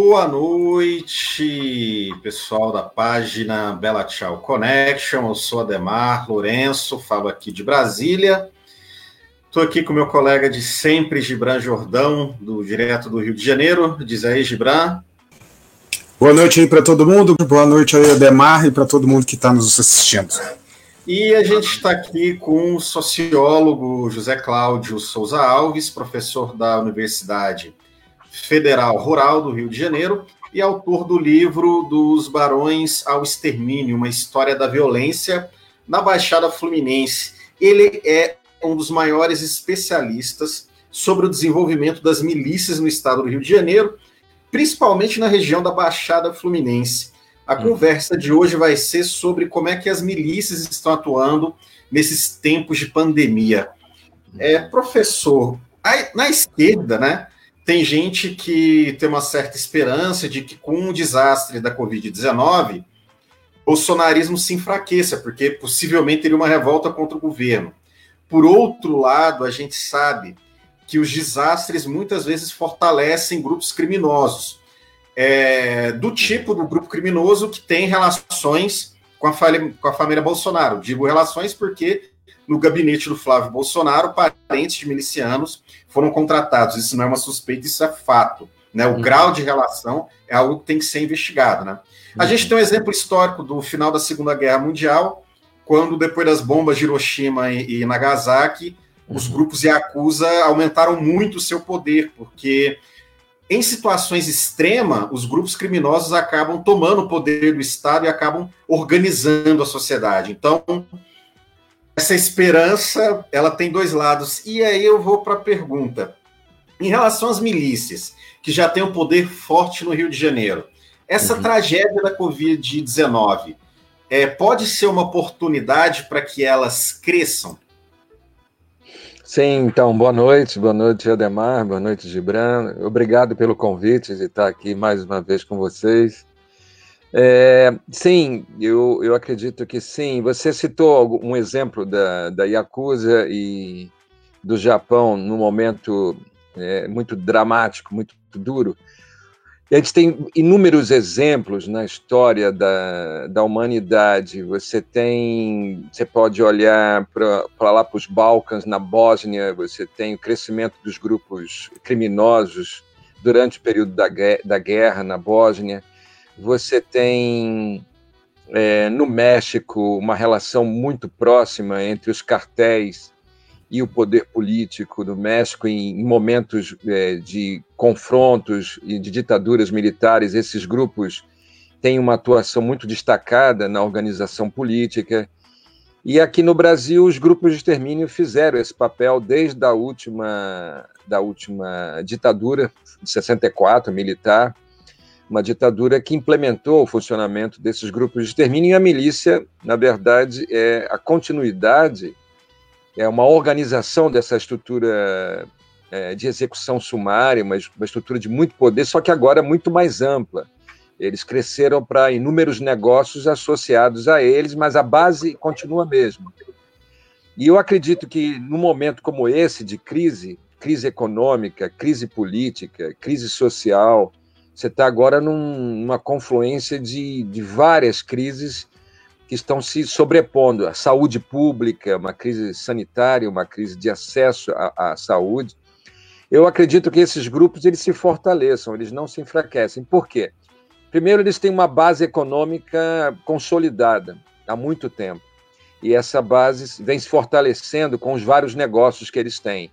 Boa noite, pessoal da página Bela Tchau Connection. Eu sou Ademar Lourenço, falo aqui de Brasília. Estou aqui com meu colega de sempre, Gibran Jordão, do direto do Rio de Janeiro. Diz aí, Gibran. Boa noite aí para todo mundo. Boa noite aí, Ademar, e para todo mundo que está nos assistindo. E a gente está aqui com o sociólogo José Cláudio Souza Alves, professor da Universidade Federal Rural do Rio de Janeiro e autor do livro Dos Barões ao Extermínio, uma história da violência na Baixada Fluminense. Ele é um dos maiores especialistas sobre o desenvolvimento das milícias no estado do Rio de Janeiro, principalmente na região da Baixada Fluminense. A hum. conversa de hoje vai ser sobre como é que as milícias estão atuando nesses tempos de pandemia. É, professor, na esquerda, né, tem gente que tem uma certa esperança de que com o desastre da Covid-19, o bolsonarismo se enfraqueça, porque possivelmente teria uma revolta contra o governo. Por outro lado, a gente sabe que os desastres muitas vezes fortalecem grupos criminosos, é, do tipo do grupo criminoso que tem relações com a, com a família Bolsonaro. Digo relações porque no gabinete do Flávio Bolsonaro, parentes de milicianos foram contratados. Isso não é uma suspeita, isso é fato. Né? O uhum. grau de relação é algo que tem que ser investigado. Né? A uhum. gente tem um exemplo histórico do final da Segunda Guerra Mundial, quando, depois das bombas de Hiroshima e, e Nagasaki, uhum. os grupos Yakuza aumentaram muito o seu poder, porque em situações extremas, os grupos criminosos acabam tomando o poder do Estado e acabam organizando a sociedade. Então, essa esperança, ela tem dois lados. E aí eu vou para a pergunta. Em relação às milícias, que já têm um poder forte no Rio de Janeiro, essa uhum. tragédia da Covid-19 é, pode ser uma oportunidade para que elas cresçam? Sim, então, boa noite, boa noite, Ademar, boa noite, Gibran. Obrigado pelo convite de estar aqui mais uma vez com vocês. É, sim, eu, eu acredito que sim. Você citou um exemplo da, da Yakuza e do Japão num momento é, muito dramático, muito duro. E a gente tem inúmeros exemplos na história da, da humanidade. Você tem, você pode olhar para lá para os Balcãs, na Bósnia, você tem o crescimento dos grupos criminosos durante o período da, da guerra na Bósnia você tem é, no México uma relação muito próxima entre os cartéis e o poder político do México em, momentos é, de confrontos e de ditaduras militares. Esses grupos têm uma atuação muito destacada na organização política. E aqui no Brasil, os grupos de extermínio fizeram esse papel desde a última, da última ditadura de 64, militar, uma ditadura que implementou o funcionamento desses grupos de extermínio, e a milícia, na verdade, é a continuidade, é uma organização dessa estrutura é, de execução sumária, uma, uma estrutura de muito poder, só que agora muito mais ampla. Eles cresceram para inúmeros negócios associados a eles, mas a base continua a mesma. E eu acredito que, num momento como esse, de crise, crise econômica, crise política, crise social, você está agora num, numa confluência de, de várias crises que estão se sobrepondo. A saúde pública, uma crise sanitária, uma crise de acesso à, à saúde. Eu acredito que esses grupos eles se fortaleçam, eles não se enfraquecem. Por quê? Primeiro, eles têm uma base econômica consolidada há muito tempo. E essa base vem se fortalecendo com os vários negócios que eles têm.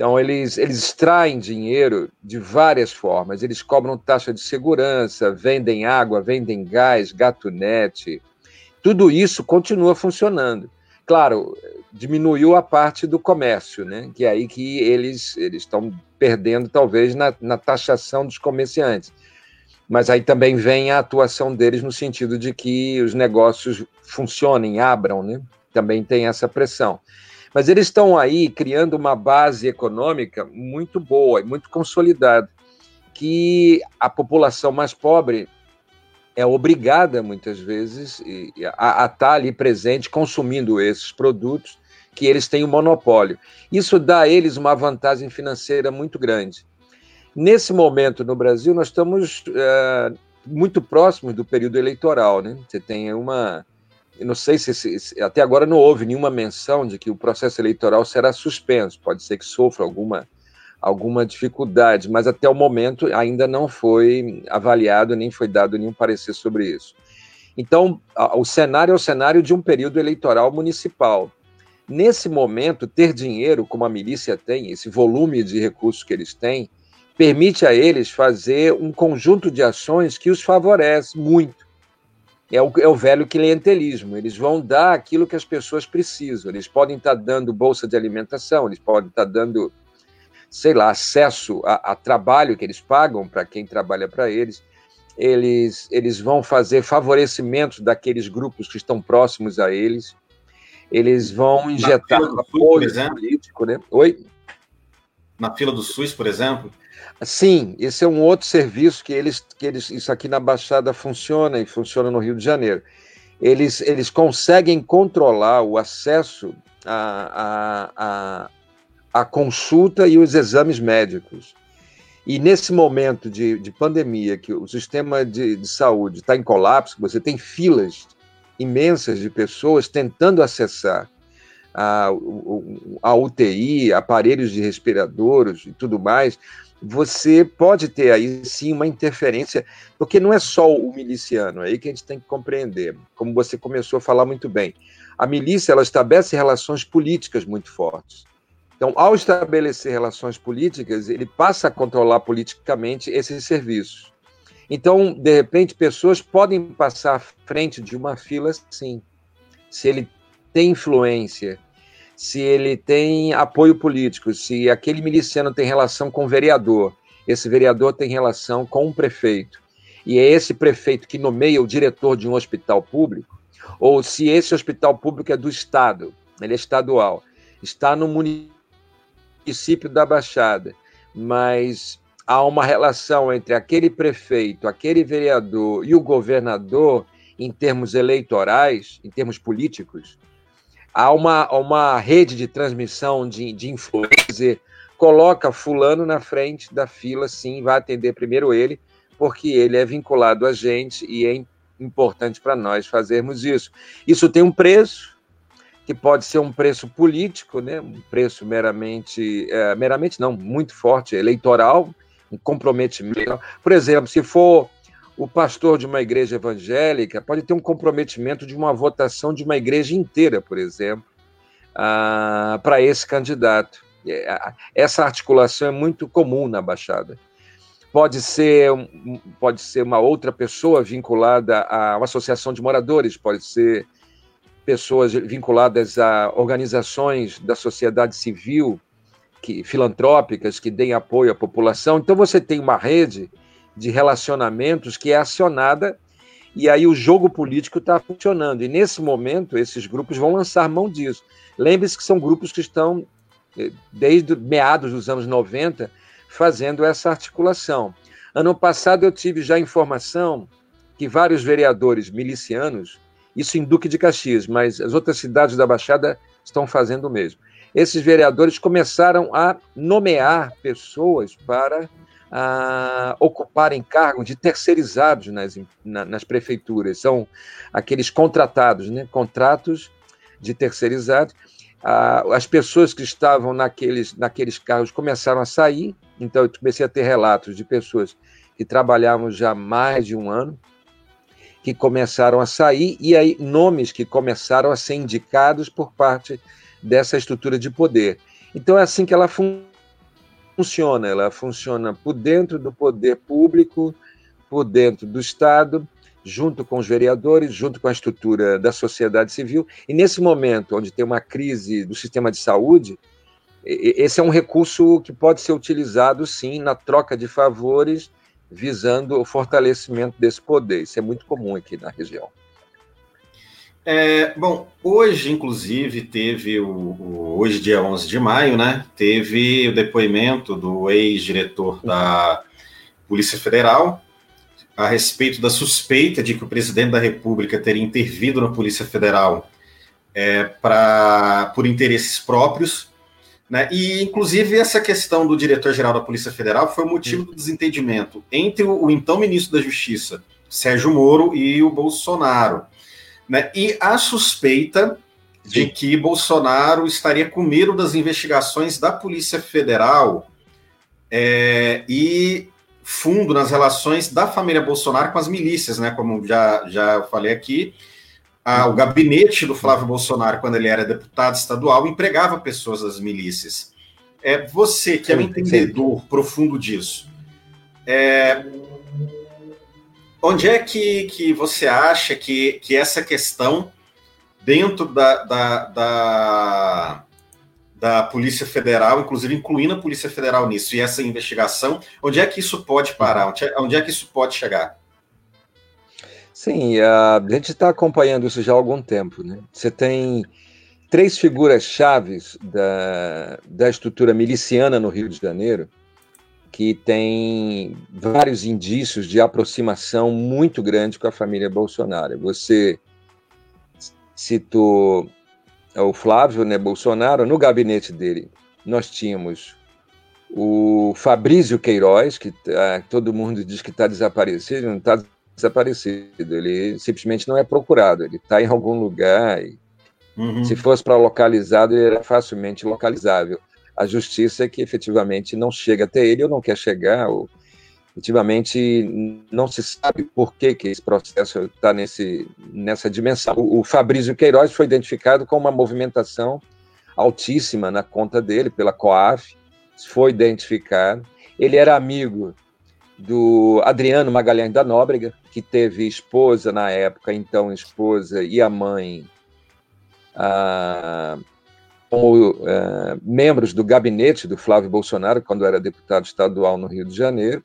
Então, eles, eles extraem dinheiro de várias formas. Eles cobram taxa de segurança, vendem água, vendem gás, gatunete. Tudo isso continua funcionando. Claro, diminuiu a parte do comércio, né? que é aí que eles estão perdendo, talvez, na, na taxação dos comerciantes. Mas aí também vem a atuação deles no sentido de que os negócios funcionem, abram, né? Também tem essa pressão. Mas eles estão aí criando uma base econômica muito boa e muito consolidada, que a população mais pobre é obrigada, muitas vezes, a, estar ali presente, consumindo esses produtos que eles têm o um monopólio. Isso dá a eles uma vantagem financeira muito grande. Nesse momento no Brasil, nós estamos é, muito próximos do período eleitoral. Né? Você tem uma. Não sei se, se, até agora não houve nenhuma menção de que o processo eleitoral será suspenso. Pode ser que sofra alguma, alguma dificuldade, mas até o momento ainda não foi avaliado nem foi dado nenhum parecer sobre isso. Então, o cenário é o cenário de um período eleitoral municipal. Nesse momento, ter dinheiro, como a milícia tem, esse volume de recursos que eles têm, permite a eles fazer um conjunto de ações que os favorece muito. É o, é o velho clientelismo. Eles vão dar aquilo que as pessoas precisam. Eles podem estar dando bolsa de alimentação, eles podem estar dando, sei lá, acesso a, a trabalho que eles pagam para quem trabalha para eles. Eles, eles vão fazer favorecimentos daqueles grupos que estão próximos a eles eles vão injetar apoio político, né? Oi? Na fila do SUS, por exemplo? Sim, esse é um outro serviço que eles, que eles, isso aqui na Baixada funciona e funciona no Rio de Janeiro. Eles, eles conseguem controlar o acesso à, à, à, à consulta e os exames médicos. E nesse momento de, de pandemia, que o sistema de, de saúde está em colapso, você tem filas imensas de pessoas tentando acessar a, a UTI, aparelhos de respiradores e tudo mais, você pode ter aí sim uma interferência, porque não é só o miliciano, é aí que a gente tem que compreender, como você começou a falar muito bem. A milícia ela estabelece relações políticas muito fortes. Então, ao estabelecer relações políticas, ele passa a controlar politicamente esses serviços. Então, de repente, pessoas podem passar à frente de uma fila, sim. Se ele tem influência, se ele tem apoio político, se aquele miliciano tem relação com o vereador, esse vereador tem relação com o prefeito, e é esse prefeito que nomeia o diretor de um hospital público, ou se esse hospital público é do Estado, ele é estadual, está no município da Baixada, mas há uma relação entre aquele prefeito, aquele vereador e o governador em termos eleitorais, em termos políticos, há uma, uma rede de transmissão de, de influência, coloca fulano na frente da fila, sim, vai atender primeiro ele, porque ele é vinculado a gente e é importante para nós fazermos isso. Isso tem um preço, que pode ser um preço político, né? um preço meramente, é, meramente não, muito forte, eleitoral, um comprometimento. Por exemplo, se for o pastor de uma igreja evangélica, pode ter um comprometimento de uma votação de uma igreja inteira, por exemplo, ah, para esse candidato. É, essa articulação é muito comum na Baixada. Pode ser, pode ser uma outra pessoa vinculada a uma associação de moradores, pode ser pessoas vinculadas a organizações da sociedade civil, que, filantrópicas que deem apoio à população. Então você tem uma rede de relacionamentos que é acionada e aí o jogo político está funcionando. E nesse momento esses grupos vão lançar mão disso. Lembre-se que são grupos que estão eh, desde meados dos anos 90 fazendo essa articulação. Ano passado eu tive já informação que vários vereadores milicianos, isso em Duque de Caxias, mas as outras cidades da Baixada estão fazendo o mesmo esses vereadores começaram a nomear pessoas para a, ocuparem cargos de terceirizados nas, na, nas prefeituras. São aqueles contratados, né? contratos de terceirizados. as pessoas que estavam naqueles, naqueles cargos começaram a sair, então eu comecei a ter relatos de pessoas que trabalhavam já mais de um ano, que começaram a sair, e aí nomes que começaram a ser indicados por parte dessa estrutura de poder. Então é assim que ela fun funciona, ela funciona por dentro do poder público, por dentro do Estado, junto com os vereadores, junto com a estrutura da sociedade civil. E nesse momento, onde tem uma crise do sistema de saúde, esse é um recurso que pode ser utilizado, sim, na troca de favores, visando o fortalecimento desse poder. Isso é muito comum aqui na região. É, bom, hoje, inclusive, teve o, o, Hoje, dia 11 de maio, né? Teve o depoimento do ex-diretor da Polícia Federal a respeito da suspeita de que o presidente da República teria intervido na Polícia Federal é, pra, por interesses próprios. Né? E, inclusive, essa questão do diretor-geral da Polícia Federal foi o motivo do desentendimento entre o, o então ministro da Justiça, Sérgio Moro, e o Bolsonaro. Né? E a suspeita de que Bolsonaro estaria com medo das investigações da Polícia Federal é, e fundo nas relações da família Bolsonaro com as milícias, né? Como já, já falei aqui, a, o gabinete do Flávio Bolsonaro, quando ele era deputado estadual, empregava pessoas das milícias. É, você, que é um entendedor profundo disso, é, onde é que, que você acha que, que essa questão dentro da, da, da, da, Polícia Federal, inclusive incluindo a Polícia Federal nisso, e essa investigação, onde é que isso pode parar? Onde é, onde é que isso pode chegar? Sim, a gente está acompanhando isso já há algum tempo. Né? Você tem três figuras chaves da, da estrutura miliciana no Rio de Janeiro que tem vários indícios de aproximação muito grande com a família Bolsonaro. Você citou o Flávio né, Bolsonaro, no gabinete dele nós tínhamos o Fabrício Queiroz, que tá, todo mundo diz que está desaparecido, não está desaparecido, ele simplesmente não é procurado, ele está em algum lugar. E, uhum. Se fosse para localizado, ele era facilmente localizável. A justiça que efetivamente não chega até ele ou não quer chegar, ou efetivamente não se sabe por que, que esse processo está nessa dimensão. O, o Fabrício Queiroz foi identificado com uma movimentação altíssima na conta dele pela COAF, foi identificado. Ele era amigo do Adriano Magalhães da Nóbrega, que teve esposa na época, então esposa e a mãe ah, como ah, membros do gabinete do Flávio Bolsonaro, quando era deputado estadual no Rio de Janeiro.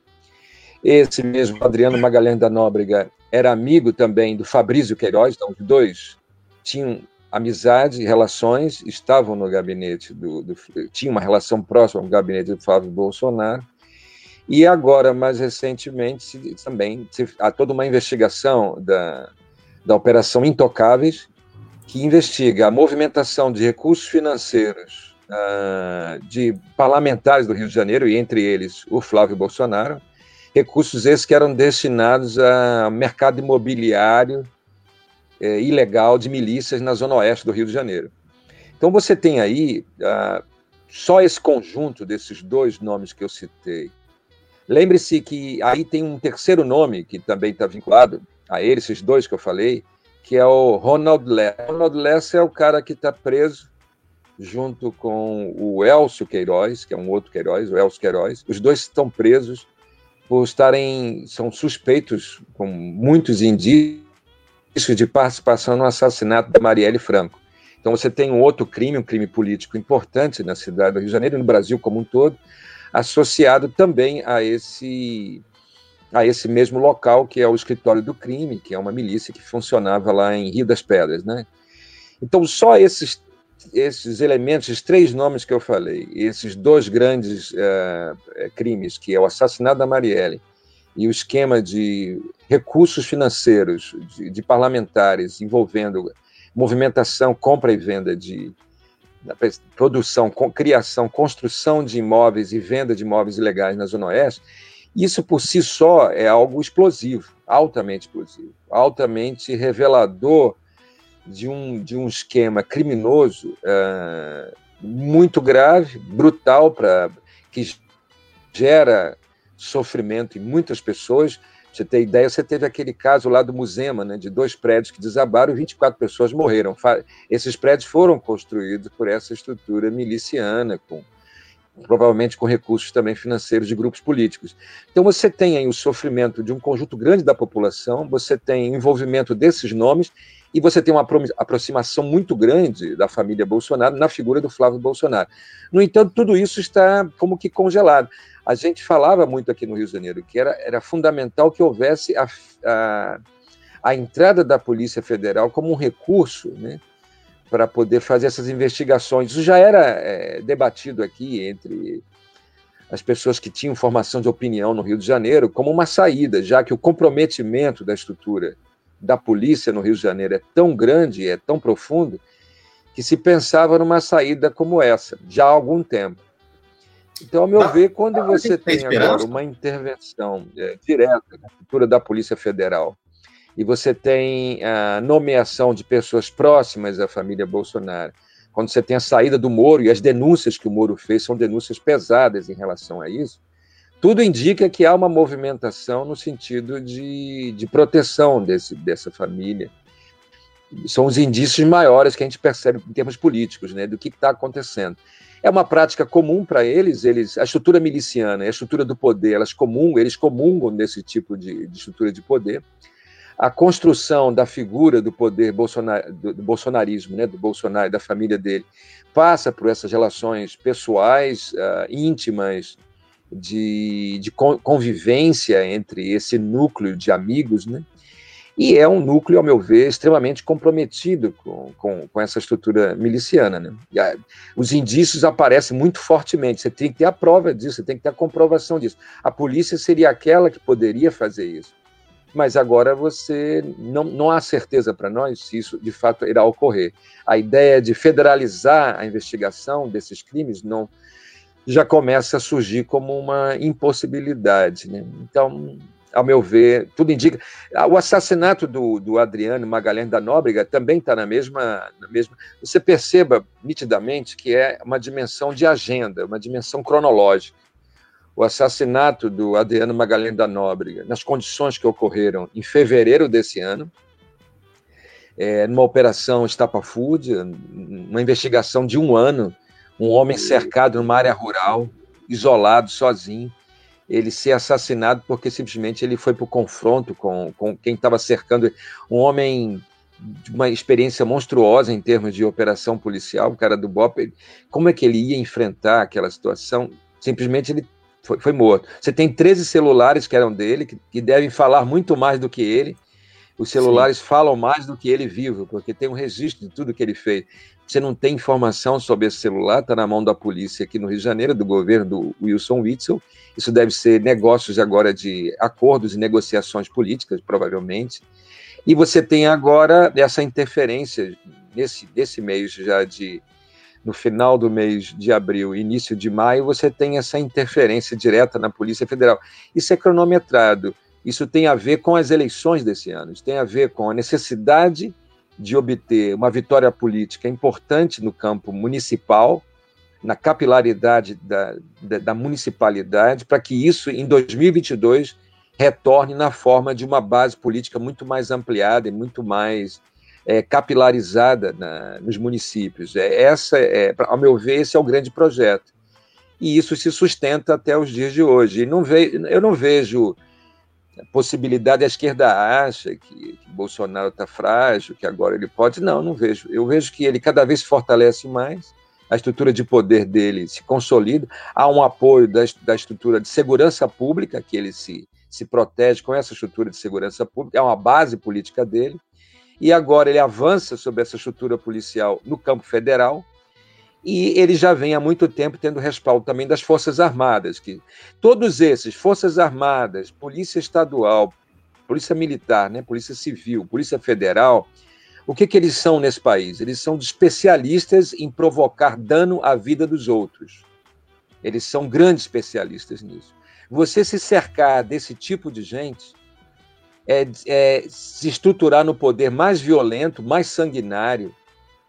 Esse mesmo Adriano Magalhães da Nóbrega era amigo também do Fabrício Queiroz, então os dois tinham amizade, relações, estavam no gabinete do, do tinham uma relação próxima ao gabinete do Flávio Bolsonaro. E agora, mais recentemente, também há toda uma investigação da, da Operação Intocáveis, que investiga a movimentação de recursos financeiros uh, de parlamentares do Rio de Janeiro, e entre eles o Flávio Bolsonaro, recursos esses que eram destinados ao mercado imobiliário é, ilegal de milícias na zona oeste do Rio de Janeiro. Então você tem aí ah, só esse conjunto desses dois nomes que eu citei. Lembre-se que aí tem um terceiro nome que também está vinculado a eles, esses dois que eu falei, que é o Ronald Less. Ronald Less é o cara que está preso junto com o Elcio Queiroz, que é um outro Queiroz, o Elcio Queiroz. Os dois estão presos por estarem, são suspeitos com muitos indícios de participação no assassinato da Marielle Franco. Então você tem um outro crime, um crime político importante na cidade do Rio de Janeiro e no Brasil como um todo, associado também a esse a esse mesmo local que é o escritório do crime, que é uma milícia que funcionava lá em Rio das Pedras, né? Então só esses esses elementos, esses três nomes que eu falei, esses dois grandes uh, crimes, que é o assassinato da Marielle e o esquema de recursos financeiros de, de parlamentares envolvendo movimentação, compra e venda de produção, criação, construção de imóveis e venda de imóveis ilegais na Zona Oeste, isso por si só é algo explosivo, altamente explosivo, altamente revelador de um, de um esquema criminoso uh, muito grave, brutal, pra, que gera sofrimento em muitas pessoas. Você tem ideia, você teve aquele caso lá do Musema, né, de dois prédios que desabaram e 24 pessoas morreram. Esses prédios foram construídos por essa estrutura miliciana, com provavelmente com recursos também financeiros de grupos políticos. Então você tem aí o sofrimento de um conjunto grande da população, você tem envolvimento desses nomes e você tem uma aproximação muito grande da família Bolsonaro na figura do Flávio Bolsonaro. No entanto, tudo isso está como que congelado. A gente falava muito aqui no Rio de Janeiro que era, era fundamental que houvesse a, a, a entrada da Polícia Federal como um recurso né, para poder fazer essas investigações. Isso já era é, debatido aqui entre as pessoas que tinham formação de opinião no Rio de Janeiro como uma saída, já que o comprometimento da estrutura da polícia no Rio de Janeiro é tão grande, é tão profundo, que se pensava numa saída como essa, já há algum tempo. Então, ao meu ver, quando você tem agora uma intervenção é, direta na estrutura da Polícia Federal e você tem a nomeação de pessoas próximas à família Bolsonaro, quando você tem a saída do Moro e as denúncias que o Moro fez são denúncias pesadas em relação a isso, tudo indica que há uma movimentação no sentido de, de proteção desse, dessa família. São os indícios maiores que a gente percebe em termos políticos, né, do que está acontecendo. É uma prática comum para eles, eles, a estrutura miliciana, a estrutura do poder, elas comungam, eles comungam desse tipo de, de estrutura de poder. A construção da figura do poder bolsonar, do, do bolsonarismo, né, do Bolsonaro, da família dele, passa por essas relações pessoais, uh, íntimas, de, de convivência entre esse núcleo de amigos, né? E é um núcleo, ao meu ver, extremamente comprometido com, com, com essa estrutura miliciana. Né? A, os indícios aparecem muito fortemente. Você tem que ter a prova disso, você tem que ter a comprovação disso. A polícia seria aquela que poderia fazer isso. Mas agora você não, não há certeza para nós se isso de fato irá ocorrer. A ideia de federalizar a investigação desses crimes não, já começa a surgir como uma impossibilidade. Né? Então, ao meu ver, tudo indica. O assassinato do, do Adriano Magalhães da Nóbrega também está na mesma, na mesma. Você perceba nitidamente que é uma dimensão de agenda, uma dimensão cronológica. O assassinato do Adriano Magalhães da Nóbrega, nas condições que ocorreram em fevereiro desse ano, é, numa operação estapafúrdia, uma investigação de um ano um homem cercado numa área rural, isolado, sozinho, ele ser assassinado porque simplesmente ele foi para o confronto com, com quem estava cercando. Um homem de uma experiência monstruosa em termos de operação policial, o cara do BOP, como é que ele ia enfrentar aquela situação? Simplesmente ele foi, foi morto. Você tem 13 celulares que eram dele, que, que devem falar muito mais do que ele, os celulares Sim. falam mais do que ele vivo, porque tem um registro de tudo que ele fez. Você não tem informação sobre esse celular, está na mão da polícia aqui no Rio de Janeiro, do governo do Wilson Witzel. Isso deve ser negócios agora de acordos e negociações políticas, provavelmente. E você tem agora essa interferência nesse, nesse mês já de no final do mês de abril, início de maio, você tem essa interferência direta na Polícia Federal. Isso é cronometrado. Isso tem a ver com as eleições desse ano. Isso tem a ver com a necessidade de obter uma vitória política importante no campo municipal, na capilaridade da, da, da municipalidade, para que isso, em 2022, retorne na forma de uma base política muito mais ampliada e muito mais é, capilarizada na, nos municípios. É, essa, é, ao meu ver, esse é o grande projeto. E isso se sustenta até os dias de hoje. E não ve, eu não vejo possibilidade, a esquerda acha que, que Bolsonaro está frágil, que agora ele pode. Não, não vejo. Eu vejo que ele cada vez se fortalece mais, a estrutura de poder dele se consolida, há um apoio da, da estrutura de segurança pública, que ele se, se protege com essa estrutura de segurança pública, é uma base política dele, e agora ele avança sobre essa estrutura policial no campo federal, e ele já vem há muito tempo tendo respaldo também das Forças Armadas, que todos esses, Forças Armadas, Polícia Estadual, Polícia Militar, né, Polícia Civil, Polícia Federal, o que, que eles são nesse país? Eles são especialistas em provocar dano à vida dos outros. Eles são grandes especialistas nisso. Você se cercar desse tipo de gente é, é se estruturar no poder mais violento, mais sanguinário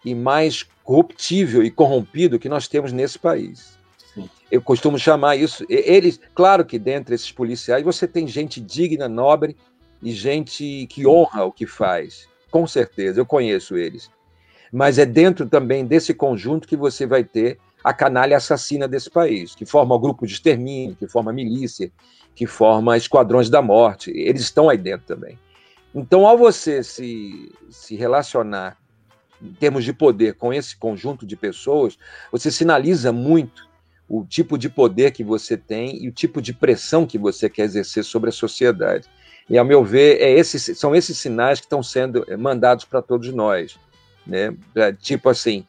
e mais corruptível e corrompido que nós temos nesse país. Sim. Eu costumo chamar isso. Eles, claro que dentre esses policiais você tem gente digna, nobre e gente que honra o que faz. Com certeza, eu conheço eles. Mas é dentro também desse conjunto que você vai ter a canalha assassina desse país, que forma o grupo de extermínio, que forma milícia, que forma esquadrões da morte. Eles estão aí dentro também. Então, ao você se, se relacionar em termos de poder com esse conjunto de pessoas, você sinaliza muito o tipo de poder que você tem e o tipo de pressão que você quer exercer sobre a sociedade. E, ao meu ver, é são esses sinais que estão sendo mandados para todos nós. Né? É, tipo assim,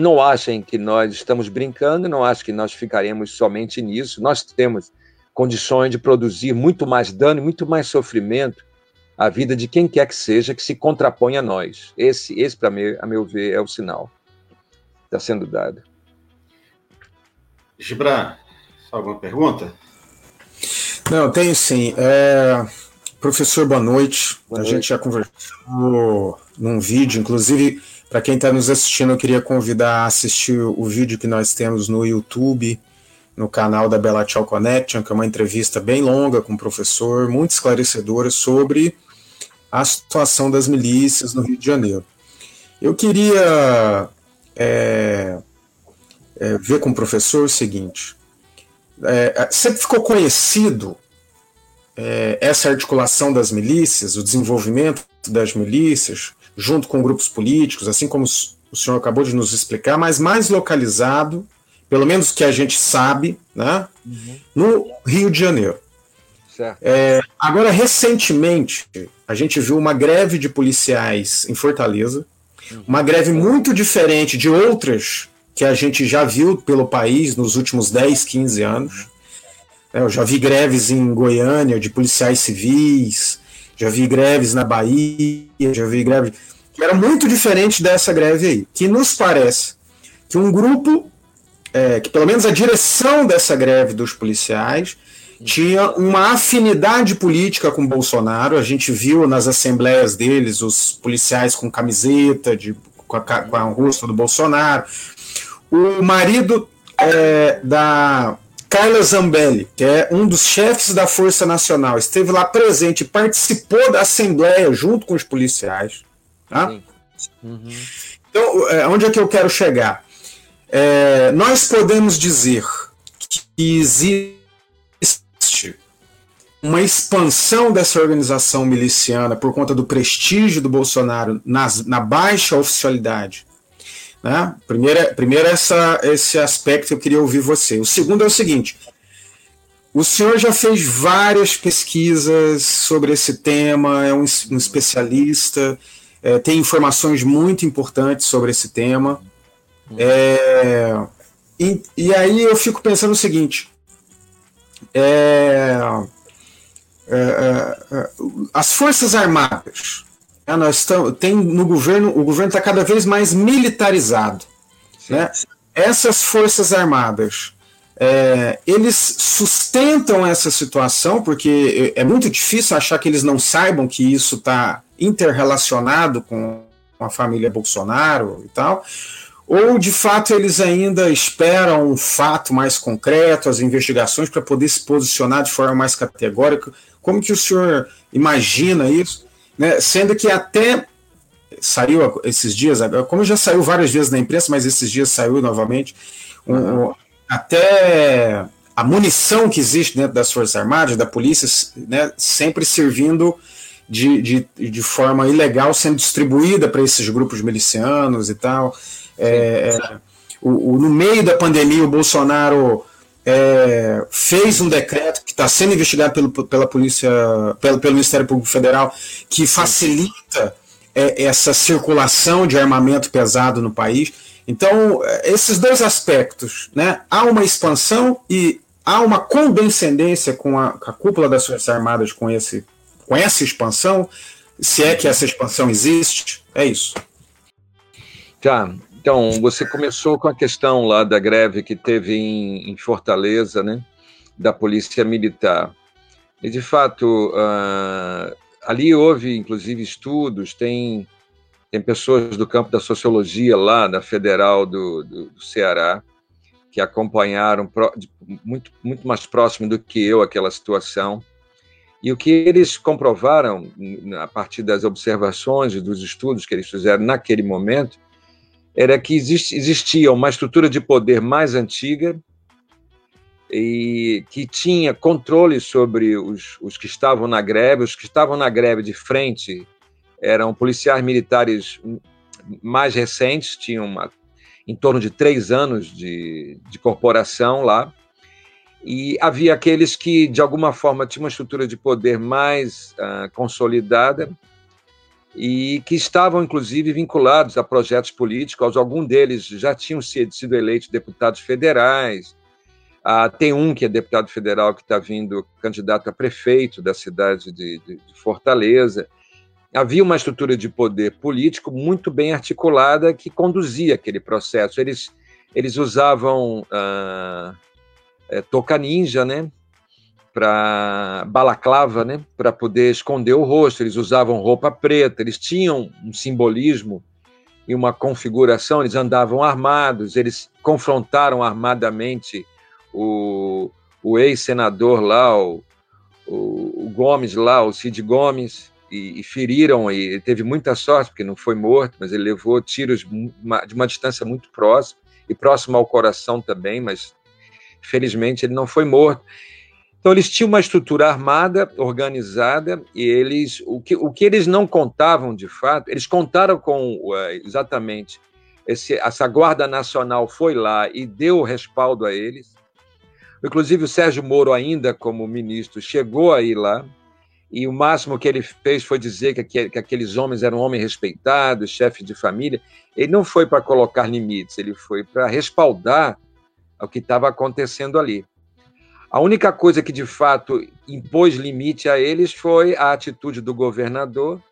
não achem que nós estamos brincando, não achem que nós ficaremos somente nisso. Nós temos condições de produzir muito mais dano, muito mais sofrimento a vida de quem quer que seja que se contrapõe a nós. Esse, esse para mim, a meu ver, é o sinal. está sendo dada. Gibran, alguma pergunta? Não, tenho sim. É... Professor, boa noite. boa noite. A gente já conversou num vídeo, inclusive, para quem está nos assistindo, eu queria convidar a assistir o vídeo que nós temos no YouTube, no canal da Bela Tchau Connection, que é uma entrevista bem longa com o professor, muito esclarecedora sobre a situação das milícias no Rio de Janeiro. Eu queria é, é, ver com o professor o seguinte: é, sempre ficou conhecido é, essa articulação das milícias, o desenvolvimento das milícias, junto com grupos políticos, assim como o senhor acabou de nos explicar, mas mais localizado, pelo menos que a gente sabe, né, uhum. no Rio de Janeiro. É, agora, recentemente, a gente viu uma greve de policiais em Fortaleza, uhum. uma greve muito diferente de outras que a gente já viu pelo país nos últimos 10, 15 anos. É, eu já vi greves em Goiânia de policiais civis, já vi greves na Bahia, já vi greves. que era muito diferente dessa greve aí, que nos parece que um grupo, é, que pelo menos a direção dessa greve dos policiais, tinha uma afinidade política com Bolsonaro. A gente viu nas assembleias deles os policiais com camiseta, de, com, a, com a rosto do Bolsonaro. O marido é, da Carla Zambelli, que é um dos chefes da Força Nacional, esteve lá presente, participou da Assembleia junto com os policiais. Tá? Uhum. Então, é, onde é que eu quero chegar? É, nós podemos dizer que existe uma expansão dessa organização miliciana por conta do prestígio do Bolsonaro nas, na baixa oficialidade né? Primeiro, primeiro essa, esse aspecto eu queria ouvir você. O segundo é o seguinte: o senhor já fez várias pesquisas sobre esse tema, é um, um especialista, é, tem informações muito importantes sobre esse tema. É, e, e, aí eu fico pensando o seguinte: é, é, é as Forças Armadas é, nós estamos, tem no governo, o governo está cada vez mais militarizado. Né? Essas forças armadas, é, eles sustentam essa situação, porque é, é muito difícil achar que eles não saibam que isso está interrelacionado com a família Bolsonaro e tal, ou de fato eles ainda esperam um fato mais concreto, as investigações, para poder se posicionar de forma mais categórica? Como que o senhor imagina isso? Né? Sendo que até saiu esses dias, como já saiu várias vezes na imprensa, mas esses dias saiu novamente, um, até a munição que existe dentro das Forças Armadas, da polícia, né, sempre servindo de, de, de forma ilegal, sendo distribuída para esses grupos milicianos e tal. É, é, o, o, no meio da pandemia, o Bolsonaro é, fez um decreto que está sendo investigado pelo, pela polícia, pelo, pelo Ministério Público Federal, que facilita é, essa circulação de armamento pesado no país. Então, é, esses dois aspectos, né? Há uma expansão e há uma condescendência com a, com a cúpula das Forças Armadas com, esse, com essa expansão, se é que essa expansão existe, é isso. Tá, então, você começou com a questão lá da greve que teve em, em Fortaleza, né, da Polícia Militar. E, de fato, uh, ali houve, inclusive, estudos, tem, tem pessoas do campo da sociologia lá, da Federal do, do, do Ceará, que acompanharam pro, muito, muito mais próximo do que eu aquela situação. E o que eles comprovaram, a partir das observações e dos estudos que eles fizeram naquele momento, era que existia uma estrutura de poder mais antiga e que tinha controle sobre os, os que estavam na greve. Os que estavam na greve de frente eram policiais militares mais recentes, tinham uma, em torno de três anos de, de corporação lá, e havia aqueles que, de alguma forma, tinham uma estrutura de poder mais uh, consolidada e que estavam, inclusive, vinculados a projetos políticos. Algum deles já tinham sido eleitos deputados federais. Ah, tem um que é deputado federal que está vindo candidato a prefeito da cidade de, de, de Fortaleza. havia uma estrutura de poder político muito bem articulada que conduzia aquele processo. Eles, eles usavam ah, é, toca ninja, né? Para balaclava, né? Para poder esconder o rosto. Eles usavam roupa preta. Eles tinham um simbolismo e uma configuração. Eles andavam armados. Eles confrontaram armadamente o, o ex-senador lá, o, o, o, Gomes lá, o Cid Gomes, e, e, feriram, e ele teve muita sorte, porque não foi morto, mas ele levou tiros de uma, de uma distância muito próxima, e próximo ao coração também, mas felizmente ele não foi morto. Então eles tinham uma estrutura armada, organizada, e eles o que, o que eles não contavam de fato, eles contaram com exatamente esse, essa Guarda Nacional foi lá e deu respaldo a eles, Inclusive, o Sérgio Moro, ainda como ministro, chegou a ir lá, e o máximo que ele fez foi dizer que, que aqueles homens eram homens respeitados, chefes de família. Ele não foi para colocar limites, ele foi para respaldar o que estava acontecendo ali. A única coisa que de fato impôs limite a eles foi a atitude do governador,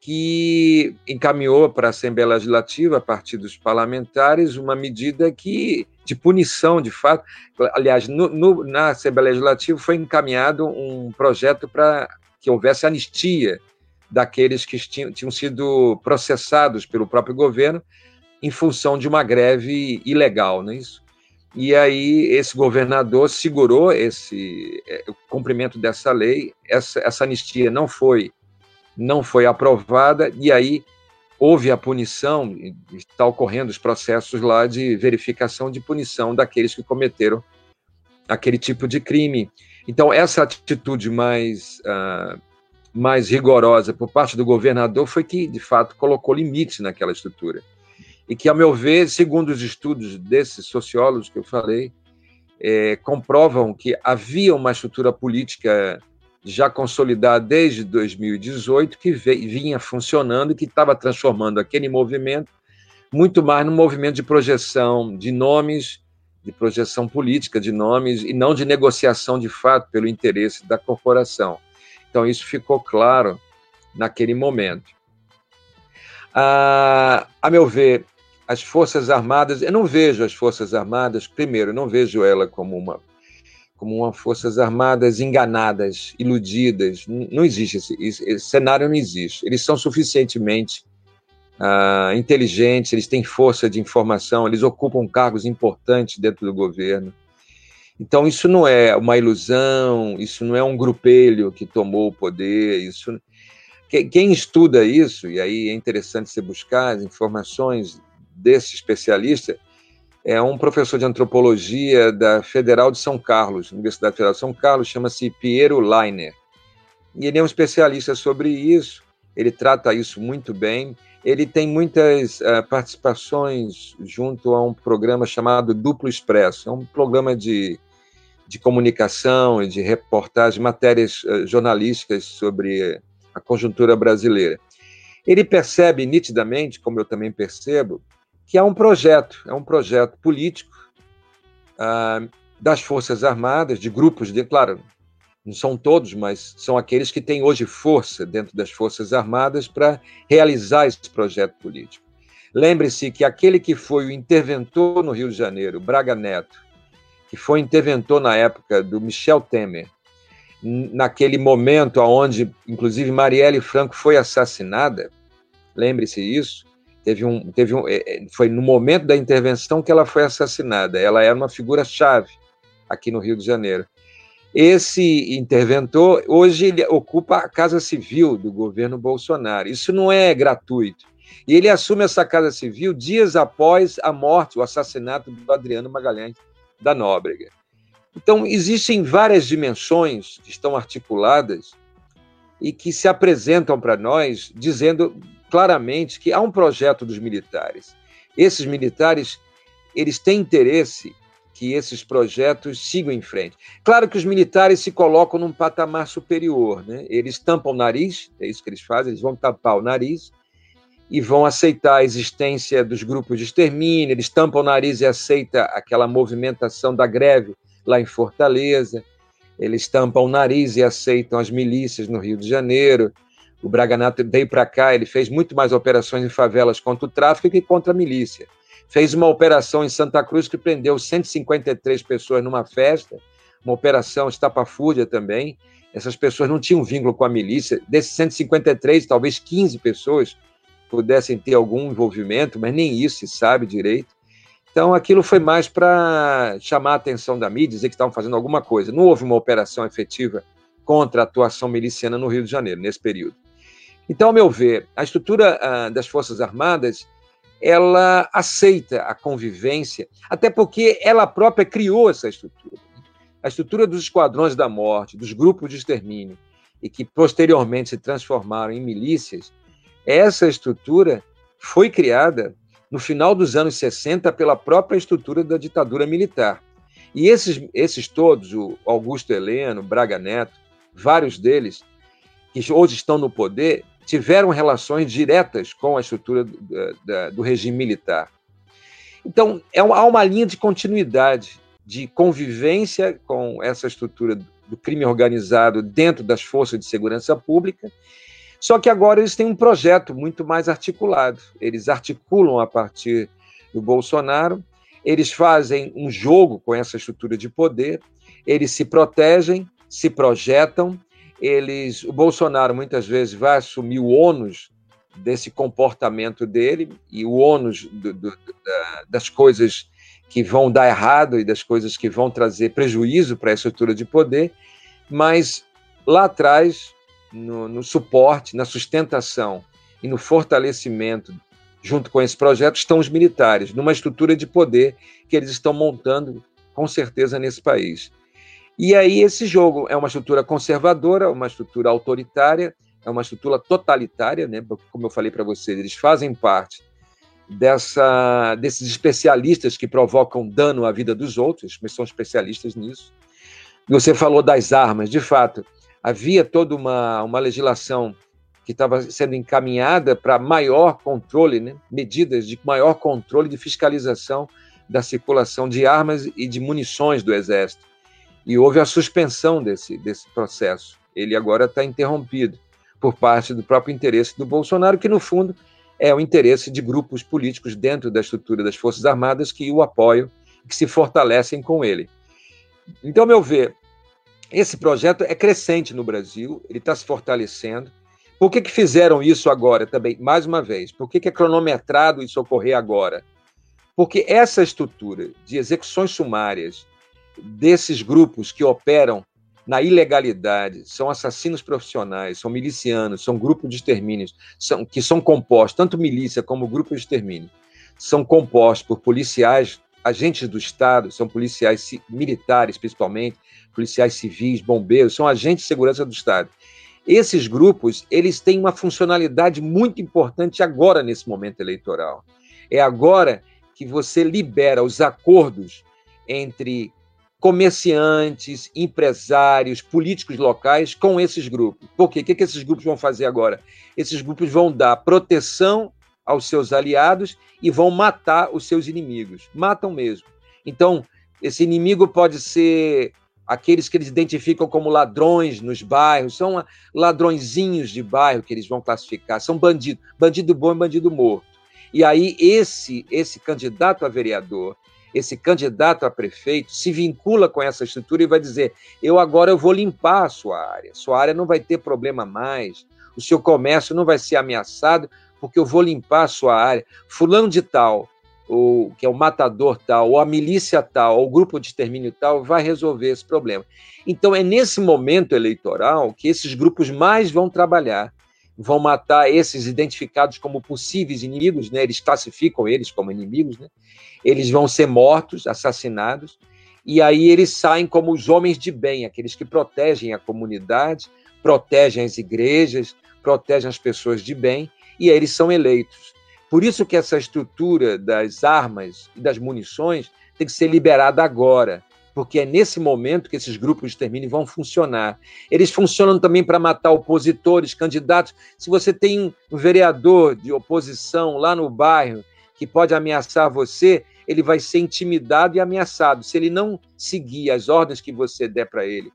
que encaminhou para a Assembleia Legislativa, a partir dos parlamentares, uma medida que de punição, de fato. Aliás, no, no, na Assembleia Legislativa foi encaminhado um projeto para que houvesse anistia daqueles que tinham, tinham sido processados pelo próprio governo em função de uma greve ilegal, não é isso? E aí esse governador segurou esse é, o cumprimento dessa lei. Essa, essa anistia não foi não foi aprovada e aí houve a punição, está ocorrendo os processos lá de verificação de punição daqueles que cometeram aquele tipo de crime. Então, essa atitude mais, uh, mais rigorosa por parte do governador foi que, de fato, colocou limites naquela estrutura. E que, a meu ver, segundo os estudos desses sociólogos que eu falei, é, comprovam que havia uma estrutura política já consolidada desde 2018, que vinha funcionando e que estava transformando aquele movimento muito mais num movimento de projeção de nomes, de projeção política de nomes, e não de negociação de fato pelo interesse da corporação. Então, isso ficou claro naquele momento. Ah, a meu ver, as Forças Armadas, eu não vejo as Forças Armadas, primeiro, eu não vejo ela como uma como uma forças armadas enganadas, iludidas. Não existe esse, esse cenário, não existe. Eles são suficientemente uh, inteligentes, eles têm força de informação, eles ocupam cargos importantes dentro do governo. Então isso não é uma ilusão, isso não é um grupelho que tomou o poder, isso quem estuda isso, e aí é interessante você buscar as informações desse especialista, é um professor de antropologia da Federal de São Carlos, Universidade Federal de São Carlos, chama-se Piero Leiner. E ele é um especialista sobre isso, ele trata isso muito bem. Ele tem muitas uh, participações junto a um programa chamado Duplo Expresso, é um programa de, de comunicação e de reportagem, matérias uh, jornalísticas sobre a conjuntura brasileira. Ele percebe nitidamente, como eu também percebo, que é um projeto, é um projeto político ah, das Forças Armadas, de grupos de, claro, não são todos, mas são aqueles que têm hoje força dentro das Forças Armadas para realizar esse projeto político. Lembre-se que aquele que foi o interventor no Rio de Janeiro, Braga Neto, que foi interventor na época do Michel Temer, naquele momento onde, inclusive, Marielle Franco foi assassinada, lembre-se isso, Teve um, teve um, é, é, foi no momento da intervenção que ela foi assassinada. Ela era uma figura-chave aqui no Rio de Janeiro. Esse interventor, hoje, ele ocupa a Casa Civil do governo Bolsonaro. Isso não é gratuito. E ele assume essa Casa Civil dias após a morte, o assassinato do Adriano Magalhães da Nóbrega. Então, existem várias dimensões que estão articuladas e que se apresentam para nós dizendo claramente que há um projeto dos militares. Esses militares, eles têm interesse que esses projetos sigam em frente. Claro que os militares se colocam num patamar superior, né? Eles tampam o nariz, é isso que eles fazem, eles vão tapar o nariz e vão aceitar a existência dos grupos de extermínio, eles tampam o nariz e aceitam aquela movimentação da greve lá em Fortaleza, eles tampam o nariz e aceitam as milícias no Rio de Janeiro, O Braga Neto veio para cá, ele fez muito mais operações em favelas contra o tráfico que contra a milícia. Fez uma operação em Santa Cruz que prendeu 153 pessoas numa festa, uma operação estapafúrdia também. Essas pessoas não tinham vínculo com a milícia. Desses 153, talvez 15 pessoas pudessem ter algum envolvimento, mas nem isso se sabe direito. Então, aquilo foi mais para chamar a atenção da mídia, dizer que estavam fazendo alguma coisa. Não houve uma operação efetiva contra a atuação miliciana no Rio de Janeiro, nesse período. Então, ao meu ver, a estrutura ah, das Forças Armadas ela aceita a convivência, até porque ela própria criou essa estrutura. A estrutura dos esquadrões da morte, dos grupos de extermínio, e que posteriormente se transformaram em milícias, essa estrutura foi criada no final dos anos 60 pela própria estrutura da ditadura militar. E esses, esses todos, o Augusto Heleno, Braga Neto, vários deles, que hoje estão no poder, tiveram relações diretas com a estrutura do, da, do regime militar. Então, é uma, há uma linha de continuidade, de convivência com essa estrutura do crime organizado dentro das forças de segurança pública, só que agora eles têm um projeto muito mais articulado. Eles articulam a partir do Bolsonaro, eles fazem um jogo com essa estrutura de poder, eles se protegem, se projetam eles, o Bolsonaro muitas vezes vai assumir o ônus desse comportamento dele e o ônus do, do, das coisas que vão dar errado e das coisas que vão trazer prejuízo para a estrutura de poder, mas lá atrás, no, no suporte, na sustentação e no fortalecimento, junto com esse projeto, estão os militares, numa estrutura de poder que eles estão montando com certeza nesse país. E aí esse jogo é uma estrutura conservadora, uma estrutura autoritária, é uma estrutura totalitária, né? Como eu falei para vocês, eles fazem parte dessa desses especialistas que provocam dano à vida dos outros, mas são especialistas nisso. Você falou das armas, de fato, havia toda uma, uma legislação que estava sendo encaminhada para maior controle, né? medidas de maior controle de fiscalização da circulação de armas e de munições do Exército e houve a suspensão desse, desse processo. Ele agora está interrompido por parte do próprio interesse do Bolsonaro, que no fundo é o interesse de grupos políticos dentro da estrutura das Forças Armadas que o apoiam, que se fortalecem com ele. Então, meu ver, esse projeto é crescente no Brasil, ele está se fortalecendo. Por que, que fizeram isso agora também? Mais uma vez, por que, que é cronometrado isso ocorrer agora? Porque essa estrutura de execuções sumárias, desses grupos que operam na ilegalidade, são assassinos profissionais, são milicianos, são grupos de extermínio, são, que são compostos, tanto milícia como grupo de extermínio, são compostos por policiais, agentes do Estado, são policiais militares, principalmente, policiais civis, bombeiros, são agentes de segurança do Estado. Esses grupos, eles têm uma funcionalidade muito importante agora, nesse momento eleitoral. É agora que você libera os acordos entre comerciantes, empresários, políticos locais com esses grupos. Por quê? O que, que esses grupos vão fazer agora? Esses grupos vão dar proteção aos seus aliados e vão matar os seus inimigos. Matam mesmo. Então, esse inimigo pode ser aqueles que eles identificam como ladrões nos bairros, são ladrõezinhos de bairro que eles vão classificar, são bandido, bandido bom e bandido morto. E aí esse esse candidato a vereador, esse candidato a prefeito se vincula com essa estrutura e vai dizer: eu agora eu vou limpar a sua área, sua área não vai ter problema mais, o seu comércio não vai ser ameaçado, porque eu vou limpar a sua área. Fulano de tal, ou que é o matador tal, ou a milícia tal, ou o grupo de extermínio tal, vai resolver esse problema. Então é nesse momento eleitoral que esses grupos mais vão trabalhar vão matar esses identificados como possíveis inimigos, né? Eles classificam eles como inimigos, né? Eles vão ser mortos, assassinados, e aí eles saem como os homens de bem, aqueles que protegem a comunidade, protegem as igrejas, protegem as pessoas de bem, e aí eles são eleitos. Por isso que essa estrutura das armas e das munições tem que ser liberada agora porque é nesse momento que esses grupos de extermínio vão funcionar. Eles funcionam também para matar opositores, candidatos. Se você tem um vereador de oposição lá no bairro que pode ameaçar você, ele vai ser intimidado e ameaçado. Se ele não seguir as ordens que você der para ele,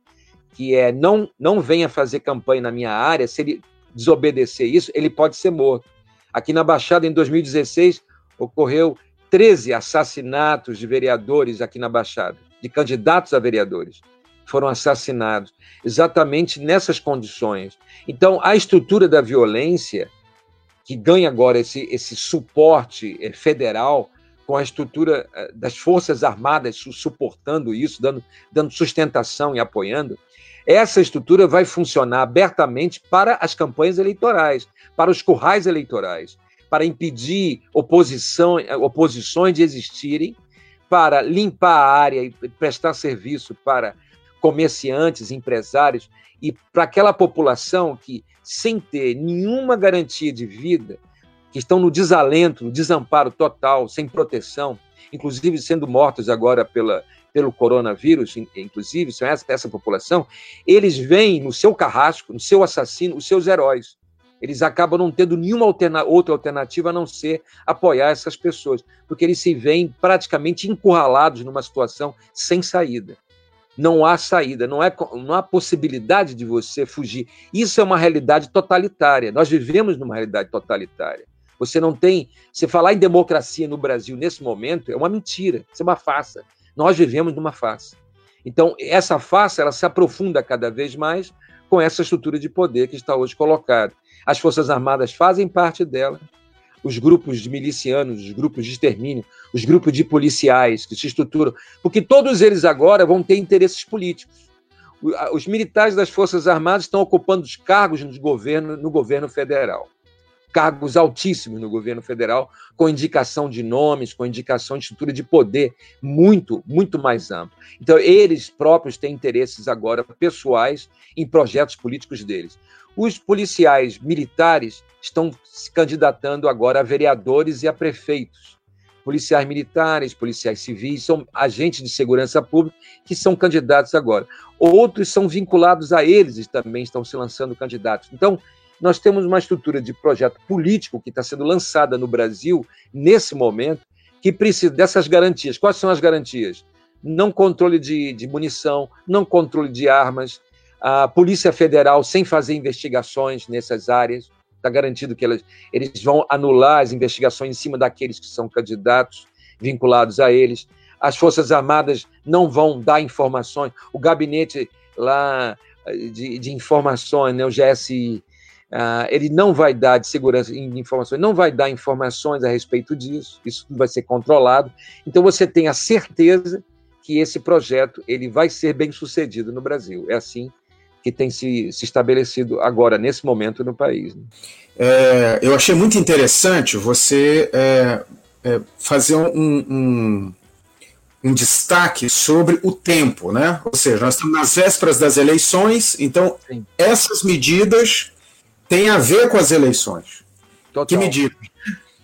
que é não não venha fazer campanha na minha área, se ele desobedecer isso, ele pode ser morto. Aqui na Baixada, em 2016, ocorreu 13 assassinatos de vereadores aqui na Baixada, de candidatos a vereadores. Foram assassinados exatamente nessas condições. Então, a estrutura da violência, que ganha agora esse, esse suporte eh, federal, com a estrutura eh, das Forças Armadas suportando isso, dando, dando sustentação e apoiando, essa estrutura vai funcionar abertamente para as campanhas eleitorais, para os currais eleitorais, para impedir oposição, oposições de existirem, para limpar a área e prestar serviço para comerciantes, empresários e para aquela população que, sem ter nenhuma garantia de vida, que estão no desalento, no desamparo total, sem proteção, inclusive sendo mortos agora pela, pelo coronavírus, inclusive, são essa, essa população, eles veem no seu carrasco, no seu assassino, os seus heróis. Eles acabam não tendo nenhuma alterna outra alternativa a não ser apoiar essas pessoas, porque eles se veem praticamente encurralados numa situação sem saída. Não há saída, não, é, não há possibilidade de você fugir. Isso é uma realidade totalitária. Nós vivemos numa realidade totalitária. Você não tem. Você falar em democracia no Brasil nesse momento é uma mentira, isso é uma farsa. Nós vivemos numa farsa. Então, essa farsa ela se aprofunda cada vez mais com essa estrutura de poder que está hoje colocada. As Forças Armadas fazem parte dela, os grupos de milicianos, os grupos de extermínio, os grupos de policiais que se estruturam, porque todos eles agora vão ter interesses políticos. Os militares das Forças Armadas estão ocupando os cargos no governo, no governo federal cargos altíssimos no governo federal, com indicação de nomes, com indicação de estrutura de poder muito, muito mais ampla. Então, eles próprios têm interesses agora pessoais em projetos políticos deles. Os policiais militares estão se candidatando agora a vereadores e a prefeitos. Policiais militares, policiais civis, são agentes de segurança pública que são candidatos agora. Outros são vinculados a eles e também estão se lançando candidatos. Então, nós temos uma estrutura de projeto político que está sendo lançada no Brasil, nesse momento, que precisa dessas garantias. Quais são as garantias? Não controle de, de munição, não controle de armas, a Polícia Federal sem fazer investigações nessas áreas. Está garantido que elas, eles vão anular as investigações em cima daqueles que são candidatos vinculados a eles. As Forças Armadas não vão dar informações. O gabinete lá de, de informações, né, o GSI, Uh, ele não vai dar de segurança de informações, não vai dar informações a respeito disso, isso vai ser controlado. Então você tem a certeza que esse projeto ele vai ser bem sucedido no Brasil. É assim que tem se, se estabelecido agora, nesse momento, no país. Né? É, eu achei muito interessante você é, é, fazer um, um, um destaque sobre o tempo, né? Ou seja, nós estamos nas vésperas das eleições, então Sim. essas medidas tem a ver com as eleições. Total. Que medida?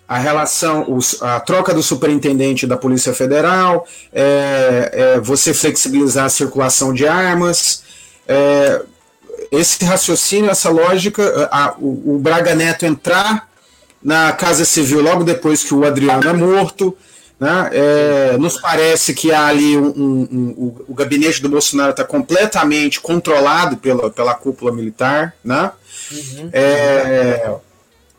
A relação, a troca do superintendente da Polícia Federal, é, é, você flexibilizar a circulação de armas, é, esse raciocínio, essa lógica, a, o, o, Braga Neto entrar na Casa Civil logo depois que o Adriano é morto, né, é, nos parece que há ali um, um, um, o gabinete do Bolsonaro está completamente controlado pela, pela cúpula militar, né? Uhum. É,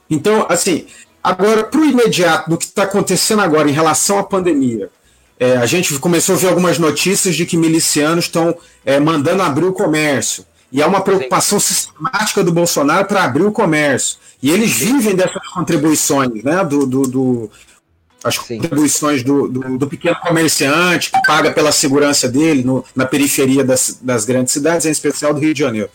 então, assim, agora, para o imediato, do que está acontecendo agora em relação à pandemia, é, a gente começou a ver algumas notícias de que milicianos estão é, mandando abrir o comércio. E há uma preocupação Sim. sistemática do Bolsonaro para abrir o comércio. E eles vivem dessas contribuições, né? Do, do, do as Sim. contribuições do, do, do, pequeno comerciante que paga pela segurança dele no, na periferia das, das grandes cidades, em especial do Rio de Janeiro.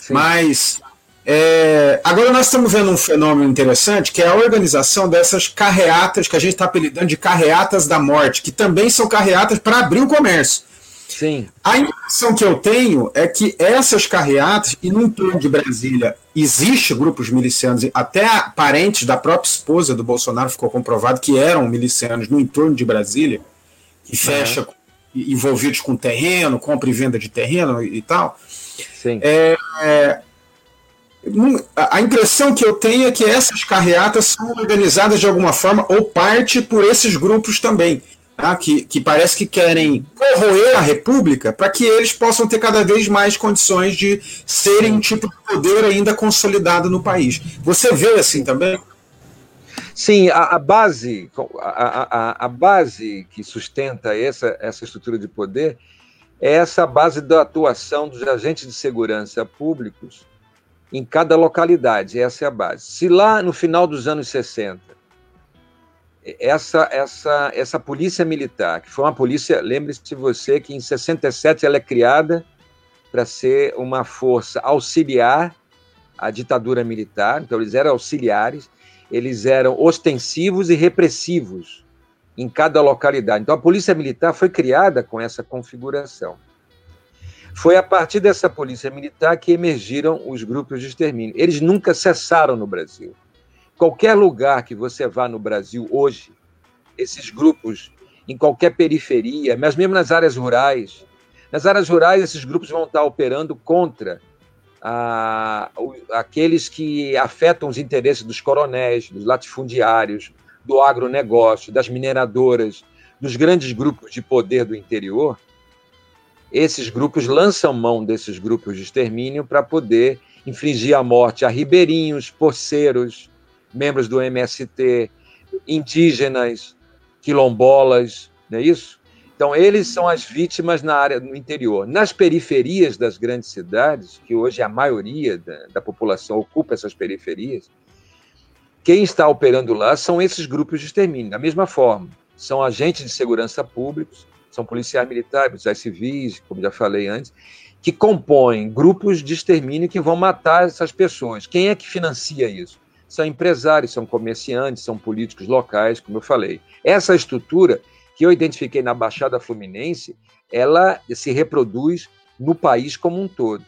Sim. Mas é, agora nós estamos vendo um fenômeno interessante que é a organização dessas carreatas que a gente está apelidando de carreatas da morte, que também são carreatas para abrir o comércio. Sim. A impressão que eu tenho é que essas carreatas, e no entorno de Brasília existe grupos milicianos, até parentes da própria esposa do Bolsonaro ficou comprovado que eram milicianos no entorno de Brasília, que fecha uhum. envolvidos com terreno, compra e venda de terreno e tal. Sim. É, é, a impressão que eu tenho é que essas carreatas são organizadas de alguma forma ou parte por esses grupos também. tá? que, que parece que querem corroer a República para que eles possam ter cada vez mais condições de serem um tipo de poder ainda consolidado no país. Você vê assim também? Sim, a, a base, a, a, a, base que sustenta essa, essa estrutura de poder é essa base da atuação dos agentes de segurança públicos em cada localidade. Essa é a base. Se lá no final dos anos 60, essa, essa, essa polícia militar, que foi uma polícia, lembre-se você que em 67 ela é criada para ser uma força auxiliar à ditadura militar, então eles eram auxiliares, eles eram ostensivos e repressivos em cada localidade. Então a polícia militar foi criada com essa configuração. Foi a partir dessa polícia militar que emergiram os grupos de extermínio. Eles nunca cessaram no Brasil. Qualquer lugar que você vá no Brasil hoje, esses grupos, em qualquer periferia, mas mesmo nas áreas rurais, nas áreas rurais, esses grupos vão estar operando contra a, aqueles que afetam os interesses dos coronéis, dos latifundiários, do agronegócio, das mineradoras, dos grandes grupos de poder do interior, esses grupos lançam mão desses grupos de extermínio para poder infligir a morte a ribeirinhos, poceiros, membros do MST, indígenas, quilombolas, não é isso? Então, eles são as vítimas na área no interior. Nas periferias das grandes cidades, que hoje a maioria da, da população ocupa essas periferias, quem está operando lá são esses grupos de extermínio. Da mesma forma, são agentes de segurança públicos, são policiais militares, policiais civis, como já falei antes, que compõem grupos de extermínio que vão matar essas pessoas. Quem é que financia isso? São empresários, são comerciantes, são políticos locais, como eu falei. Essa estrutura que eu identifiquei na Baixada Fluminense, ela se reproduz no país como um todo.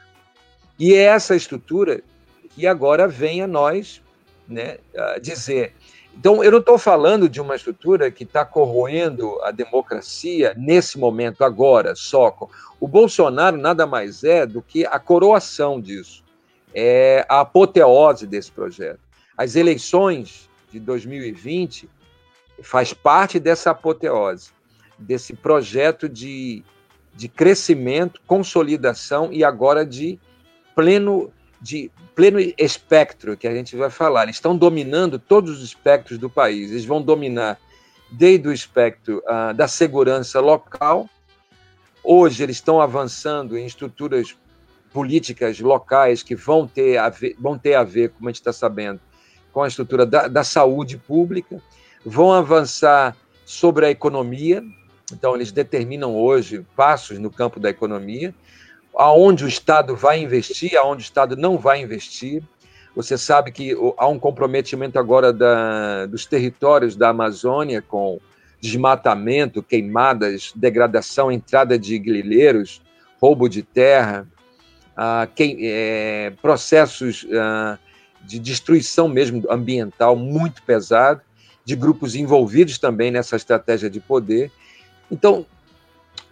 E é essa estrutura que agora vem a nós né, dizer. Então, eu não estou falando de uma estrutura que está corroendo a democracia nesse momento, agora, só. O Bolsonaro nada mais é do que a coroação disso, é a apoteose desse projeto. As eleições de 2020 faz parte dessa apoteose, desse projeto de, de crescimento, consolidação e agora de pleno de pleno espectro que a gente vai falar. Eles estão dominando todos os espectros do país. Eles vão dominar desde o espectro uh, da segurança local. Hoje eles estão avançando em estruturas políticas locais que vão ter a ver, vão ter a ver, como a gente está sabendo, com a estrutura da, da saúde pública. Vão avançar sobre a economia. Então eles determinam hoje passos no campo da economia aonde o Estado vai investir, aonde o Estado não vai investir. Você sabe que há um comprometimento agora da, dos territórios da Amazônia com desmatamento, queimadas, degradação, entrada de grileiros, roubo de terra, ah, é, processos ah, de destruição mesmo ambiental muito pesado, de grupos envolvidos também nessa estratégia de poder. Então,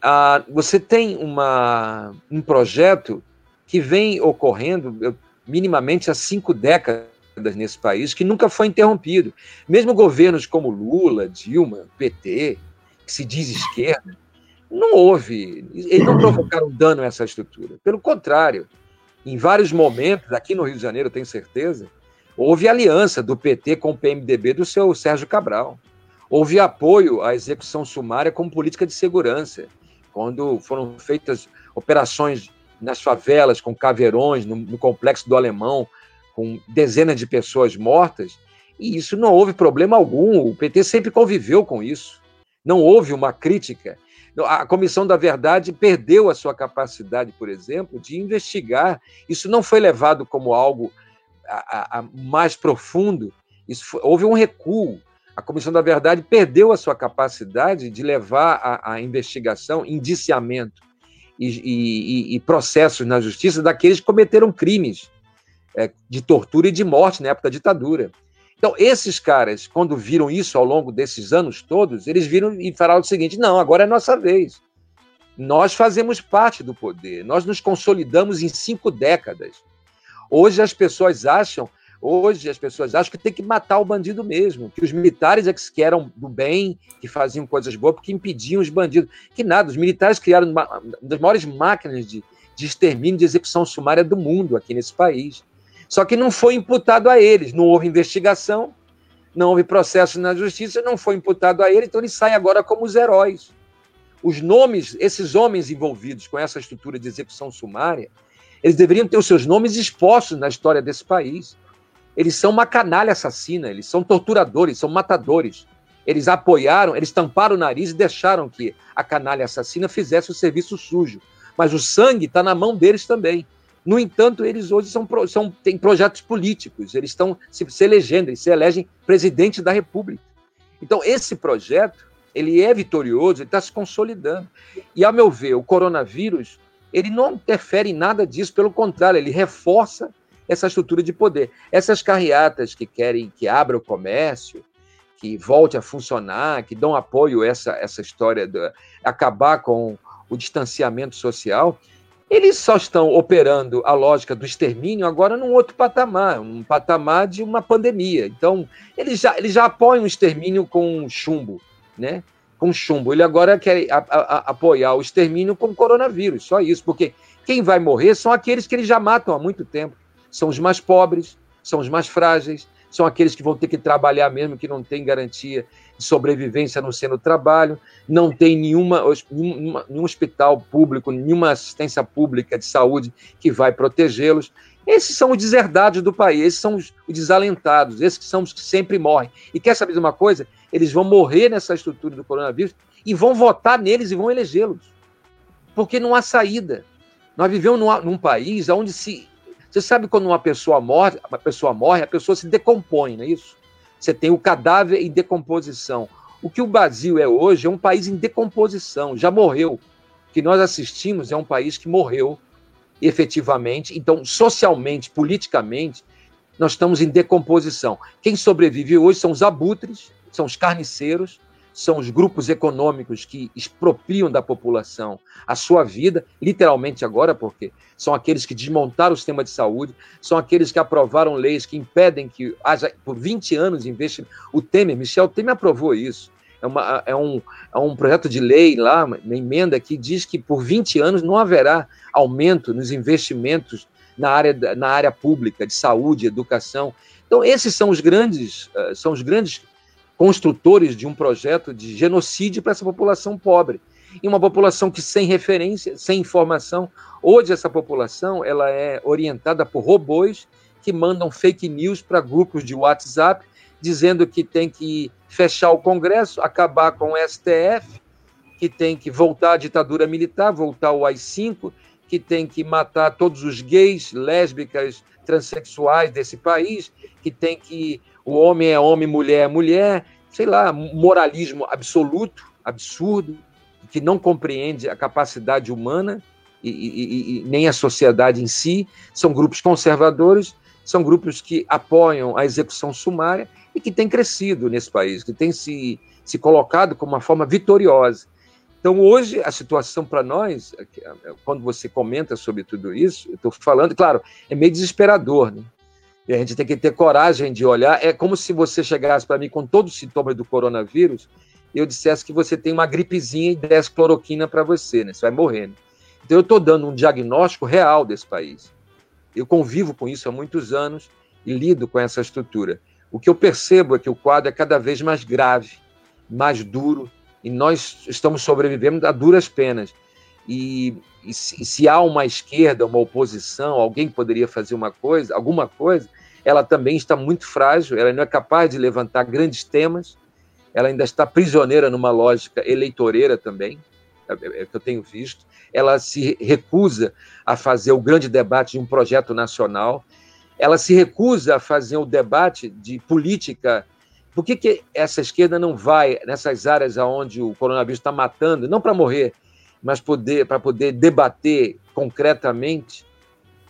ah, você tem uma, um projeto que vem ocorrendo minimamente há cinco décadas nesse país, que nunca foi interrompido. Mesmo governos como Lula, Dilma, PT, que se diz esquerda, não houve, eles não provocaram dano a essa estrutura. Pelo contrário, em vários momentos, aqui no Rio de Janeiro, tenho certeza, houve aliança do PT com o PMDB do seu Sérgio Cabral. Houve apoio à execução sumária como política de segurança quando foram feitas operações nas favelas, com caveirões, no, no, complexo do Alemão, com dezenas de pessoas mortas, e isso não houve problema algum. O PT sempre conviveu com isso. Não houve uma crítica. A Comissão da Verdade perdeu a sua capacidade, por exemplo, de investigar. Isso não foi levado como algo a, a, mais profundo. Foi, houve um recuo a Comissão da Verdade perdeu a sua capacidade de levar a, a investigação, indiciamento e, e, e, processos na justiça daqueles que cometeram crimes é, de tortura e de morte na época da ditadura. Então, esses caras, quando viram isso ao longo desses anos todos, eles viram e falaram o seguinte: não, agora é nossa vez. Nós fazemos parte do poder, nós nos consolidamos em cinco décadas. Hoje as pessoas acham Hoje as pessoas acham que tem que matar o bandido mesmo, que os militares é que eram do bem, que faziam coisas boas, porque impediam os bandidos. Que nada, os militares criaram uma, uma das maiores máquinas de, de extermínio, de execução sumária do mundo aqui nesse país. Só que não foi imputado a eles, não houve investigação, não houve processo na justiça, não foi imputado a eles, então eles saem agora como os heróis. Os nomes, esses homens envolvidos com essa estrutura de execução sumária, eles deveriam ter os seus nomes expostos na história desse país. Eles são uma canalha assassina, eles são torturadores, são matadores. Eles apoiaram, eles tamparam o nariz e deixaram que a canalha assassina fizesse o serviço sujo. Mas o sangue está na mão deles também. No entanto, eles hoje são, são, têm projetos políticos, eles estão se, se elegendo, eles se elegem presidente da República. Então, esse projeto, ele é vitorioso, ele está se consolidando. E, ao meu ver, o coronavírus, ele não interfere em nada disso, pelo contrário, ele reforça essa estrutura de poder. Essas carreatas que querem que abra o comércio, que volte a funcionar, que dão apoio a essa, essa história de acabar com o distanciamento social, eles só estão operando a lógica do extermínio agora num outro patamar, um patamar de uma pandemia. Então, eles já, eles já apoiam o extermínio com chumbo, né? Com chumbo. Ele agora quer a, a, apoiar o extermínio com coronavírus, só isso, porque quem vai morrer são aqueles que eles já matam há muito tempo são os mais pobres, são os mais frágeis, são aqueles que vão ter que trabalhar mesmo que não tem garantia de sobrevivência no seno do trabalho, não tem nenhuma, nenhuma, nenhum hospital público, nenhuma assistência pública de saúde que vai protegê-los. Esses são os deserdados do país, esses são os, os desalentados, esses são os que sempre morrem. E quer saber de uma coisa? Eles vão morrer nessa estrutura do coronavírus e vão votar neles e vão elegê-los. Porque não há saída. Nós vivemos num, num país onde se você sabe quando uma pessoa morre, uma pessoa morre, a pessoa se decompõe, não é isso? Você tem o cadáver em decomposição. O que o Brasil é hoje é um país em decomposição, já morreu. O que nós assistimos é um país que morreu efetivamente. Então, socialmente, politicamente, nós estamos em decomposição. Quem sobrevive hoje são os abutres, são os carniceiros, são os grupos econômicos que expropriam da população a sua vida, literalmente agora, porque são aqueles que desmontaram o sistema de saúde, são aqueles que aprovaram leis que impedem que haja, por 20 anos, investimento. O Temer, Michel Temer aprovou isso. É, uma, é, um, é um projeto de lei lá, uma emenda que diz que por 20 anos não haverá aumento nos investimentos na área, na área pública, de saúde, educação. Então, esses são os grandes, uh, são os grandes construtores de um projeto de genocídio para essa população pobre. E uma população que sem referência, sem informação, hoje essa população ela é orientada por robôs que mandam fake news para grupos de WhatsApp dizendo que tem que fechar o Congresso, acabar com o STF, que tem que voltar à ditadura militar, voltar ao AI-5, que tem que matar todos os gays, lésbicas, transexuais desse país, que tem que o homem é homem, mulher é mulher, sei lá, moralismo absoluto, absurdo, que não compreende a capacidade humana e, e, e, nem a sociedade em si. São grupos conservadores, são grupos que apoiam a execução sumária e que têm crescido nesse país, que têm se, se colocado como uma forma vitoriosa. Então, hoje, a situação para nós, quando você comenta sobre tudo isso, eu estou falando, claro, é meio desesperador, né? E a gente tem que ter coragem de olhar. É como se você chegasse para mim com todos os sintomas do coronavírus e eu dissesse que você tem uma gripezinha e desse cloroquina para você, né? Você vai morrer. Né? Então eu estou dando um diagnóstico real desse país. Eu convivo com isso há muitos anos e lido com essa estrutura. O que eu percebo é que o quadro é cada vez mais grave, mais duro, e nós estamos sobrevivendo a duras penas. E, e se, se, há uma esquerda, uma oposição, alguém poderia fazer uma coisa, alguma coisa, ela também está muito frágil, ela não é capaz de levantar grandes temas, ela ainda está prisioneira numa lógica eleitoreira também, é, é, é que eu tenho visto. Ela se recusa a fazer o grande debate de um projeto nacional, ela se recusa a fazer o debate de política. Por que, que essa esquerda não vai nessas áreas onde o coronavírus está matando, não para morrer, mas poder, para poder debater concretamente,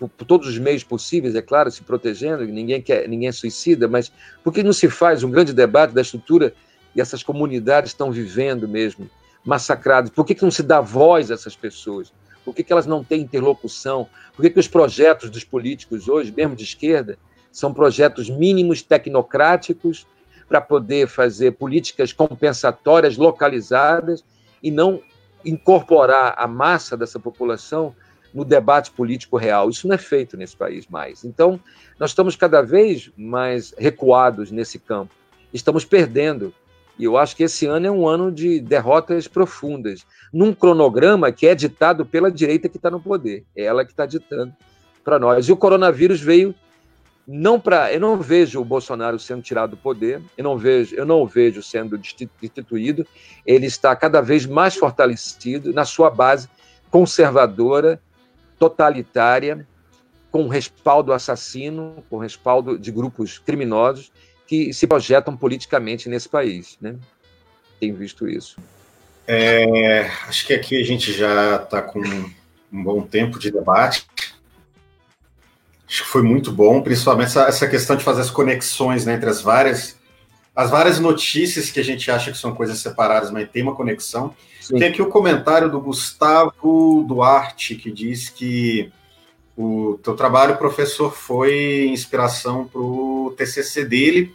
por, por, todos os meios possíveis, é claro, se protegendo, ninguém quer, ninguém é suicida, mas por que não se faz um grande debate da estrutura e essas comunidades estão vivendo mesmo, massacradas? Por que, que não se dá voz a essas pessoas? Por que, que elas não têm interlocução? Por que, que os projetos dos políticos hoje, mesmo de esquerda, São projetos mínimos tecnocráticos para poder fazer políticas compensatórias localizadas e não incorporar a massa dessa população no debate político real. Isso não é feito nesse país mais. Então, nós estamos cada vez mais recuados nesse campo. Estamos perdendo. E eu acho que esse ano é um ano de derrotas profundas, num cronograma que é ditado pela direita que está no poder. É ela que está ditando para nós. E o coronavírus veio não para, eu não vejo o Bolsonaro sendo tirado do poder, eu não vejo, eu não o vejo sendo destituído. Ele está cada vez mais fortalecido na sua base conservadora, totalitária, com respaldo assassino, com respaldo de grupos criminosos que se projetam politicamente nesse país, né? Tenho visto isso. É, acho que aqui a gente já está com um bom tempo de debate. Acho que foi muito bom, principalmente essa, essa questão de fazer as conexões né, entre as várias as várias notícias que a gente acha que são coisas separadas, mas tem uma conexão. Sim. Tem aqui o comentário do Gustavo Duarte, que diz que o teu trabalho, professor, foi inspiração para o TCC dele.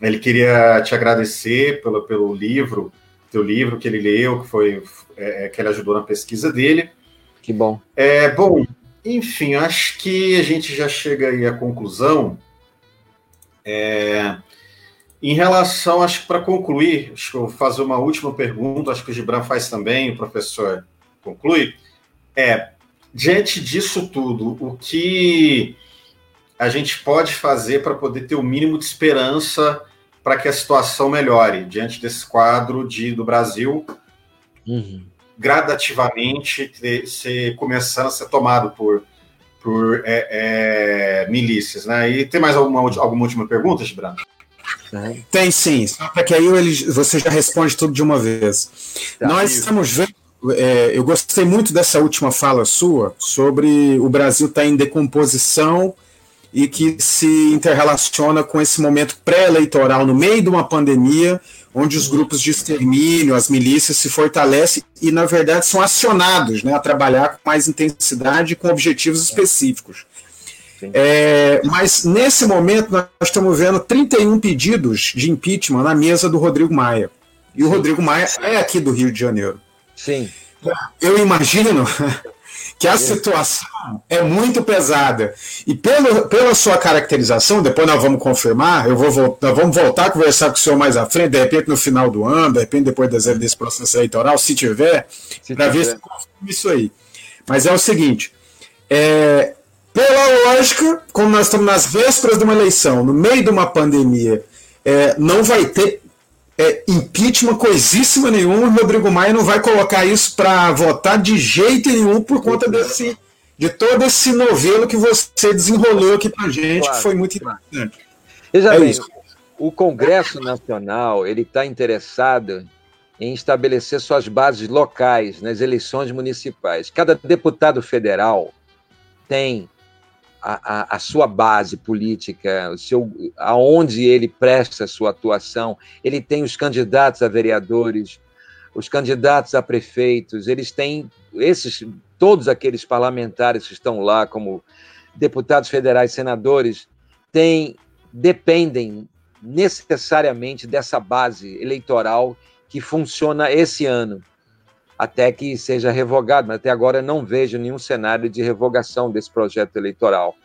Ele queria te agradecer pelo, pelo livro, teu livro que ele leu, que foi é, que ele ajudou na pesquisa dele. Que bom. É bom. Enfim, acho que a gente já chega aí à conclusão. É, em relação, acho que para concluir, acho que eu vou fazer uma última pergunta, acho que o Gibran faz também, o professor conclui. É, diante disso tudo, o que a gente pode fazer para poder ter o mínimo de esperança para que a situação melhore diante desse quadro de, do Brasil? Uhum gradativamente ter, ser, começando a ser tomado por, por é, é, milícias. Né? E tem mais alguma, alguma última pergunta, Gibran? Tem sim, só para que aí ele, você já responde tudo de uma vez. Tá, Nós estamos vendo. É, eu gostei muito dessa última fala sua sobre o Brasil estar tá em decomposição e que se interrelaciona com esse momento pré-eleitoral no meio de uma pandemia onde os grupos de extermínio, as milícias se fortalecem e, na verdade, são acionados né, a trabalhar com mais intensidade e com objetivos específicos. É, mas nesse momento nós estamos vendo 31 pedidos de impeachment na mesa do Rodrigo Maia. E o Sim. Rodrigo Maia é aqui do Rio de Janeiro. Sim. Eu imagino que a situação é muito pesada. E pelo, pela sua caracterização, depois nós vamos confirmar, eu vou nós vamos voltar a conversar com o senhor mais à frente, de repente no final do ano, de repente depois desse processo eleitoral, se tiver, para ver se confirma isso aí. Mas é o seguinte, é, pela lógica, como nós estamos nas vésperas de uma eleição, no meio de uma pandemia, é, não vai ter é, impeachment coisíssima nenhuma, o Rodrigo Maia não vai colocar isso para votar de jeito nenhum por conta desse, de todo esse novelo que você desenrolou aqui para gente, claro, que foi muito importante. Veja é bem, isso. o Congresso Nacional ele está interessado em estabelecer suas bases locais nas eleições municipais. Cada deputado federal tem a, a, sua base política, o seu, aonde ele presta sua atuação. Ele tem os candidatos a vereadores, os candidatos a prefeitos, eles têm esses todos aqueles parlamentares que estão lá como deputados federais, senadores, têm dependem necessariamente dessa base eleitoral que funciona esse ano, até que seja revogado, mas até agora não vejo nenhum cenário de revogação desse projeto eleitoral.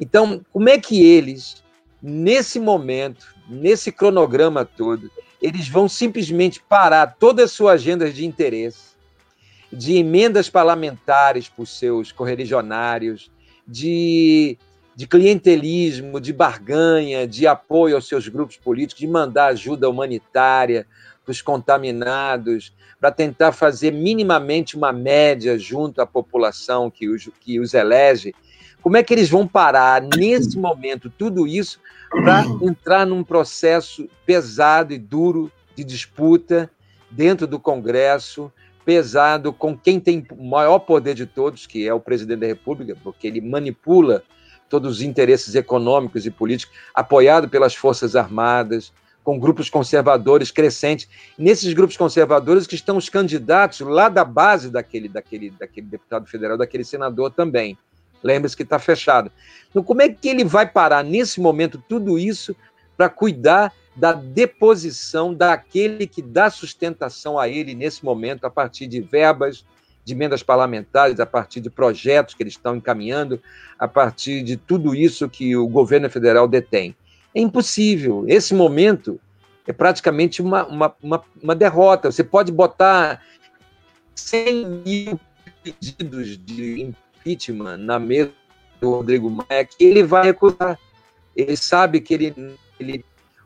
Então, como é que eles, nesse momento, nesse cronograma todo, eles vão simplesmente parar todas as suas agendas de interesse, de emendas parlamentares para os seus correligionários, de, de clientelismo, de barganha, de apoio aos seus grupos políticos, de mandar ajuda humanitária contaminados, para tentar fazer minimamente uma média junto à população que os, que os elege. Como é que eles vão parar nesse momento tudo isso para entrar num processo pesado e duro de disputa dentro do Congresso, pesado com quem tem o maior poder de todos, que é o presidente da República, porque ele manipula todos os interesses econômicos e políticos, apoiado pelas Forças Armadas, com grupos conservadores crescentes. Nesses grupos conservadores que estão os candidatos lá da base daquele, daquele, daquele deputado federal, daquele senador também Lembre-se que está fechado. Então, como é que ele vai parar nesse momento tudo isso para cuidar da deposição daquele que dá sustentação a ele nesse momento, a partir de verbas, de emendas parlamentares, a partir de projetos que eles estão encaminhando, a partir de tudo isso que o governo federal detém. É impossível. Esse momento é praticamente uma, uma, uma, uma derrota. Você pode botar 100 mil pedidos de impeachment na mesa do Rodrigo Maia, que ele vai recusar. Ele sabe que ele, ele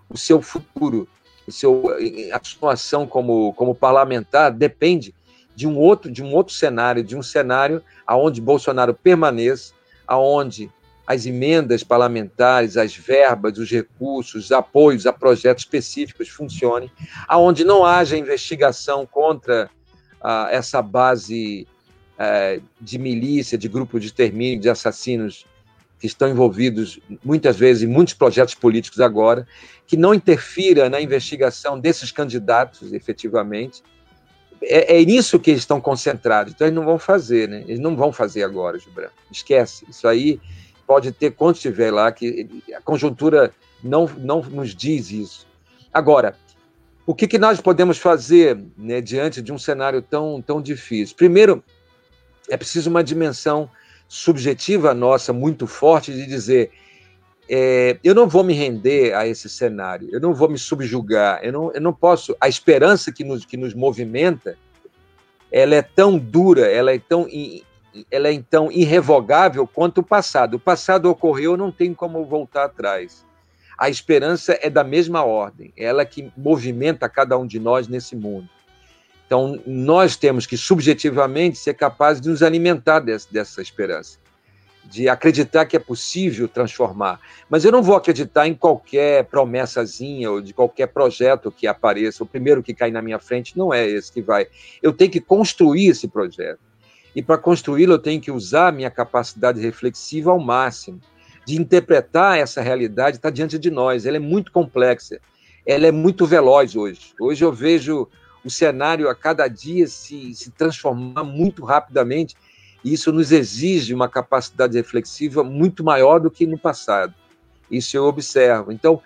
o seu futuro, o seu, a situação como, como parlamentar depende de um outro de um outro cenário, de um cenário aonde Bolsonaro permaneça, aonde as emendas parlamentares, as verbas, os recursos, os apoios a projetos específicos funcionem, aonde não haja investigação contra ah, essa base ah, de milícia, de grupo de extermínio, de assassinos que estão envolvidos muitas vezes em muitos projetos políticos agora, que não interfira na investigação desses candidatos, efetivamente. É, é nisso que eles estão concentrados. Então, eles não vão fazer, né? Eles não vão fazer agora, Gibran. Esquece. Isso aí pode ter quanto estiver lá, que a conjuntura não, não nos diz isso. Agora, o que, que nós podemos fazer né, diante de um cenário tão, tão difícil? Primeiro, é preciso uma dimensão subjetiva nossa muito forte de dizer é, eu não vou me render a esse cenário, eu não vou me subjugar, eu não, eu não posso. A esperança que nos, que nos movimenta, ela é tão dura, ela é tão, ela é então irrevogável quanto o passado. O passado ocorreu, não tem como voltar atrás. A esperança é da mesma ordem, ela que movimenta cada um de nós nesse mundo. Então, nós temos que, subjetivamente, ser capazes de nos alimentar dessa, dessa esperança, de acreditar que é possível transformar. Mas eu não vou acreditar em qualquer promessazinha ou de qualquer projeto que apareça. O primeiro que cai na minha frente não é esse que vai. Eu tenho que construir esse projeto. E para construí-lo, eu tenho que usar minha capacidade reflexiva ao máximo, de interpretar essa realidade, está diante de nós. Ela é muito complexa, ela é muito veloz hoje. Hoje eu vejo o cenário a cada dia se, se transformar muito rapidamente, e isso nos exige uma capacidade reflexiva muito maior do que no passado. Isso eu observo. Então,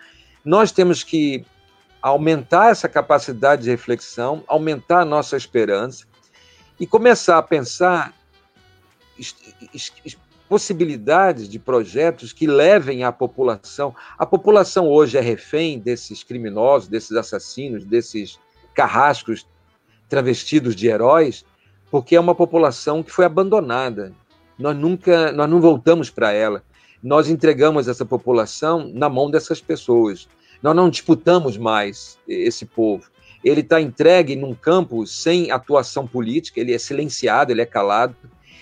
nós temos que aumentar essa capacidade de reflexão, aumentar a nossa esperança e começar a pensar possibilidades de projetos que levem a população. A população hoje é refém desses criminosos, desses assassinos, desses carrascos travestidos de heróis, porque é uma população que foi abandonada. Nós nunca, nós não voltamos para ela. Nós entregamos essa população na mão dessas pessoas. Nós não disputamos mais esse povo. Ele está entregue num campo sem atuação política, ele é silenciado, ele é calado.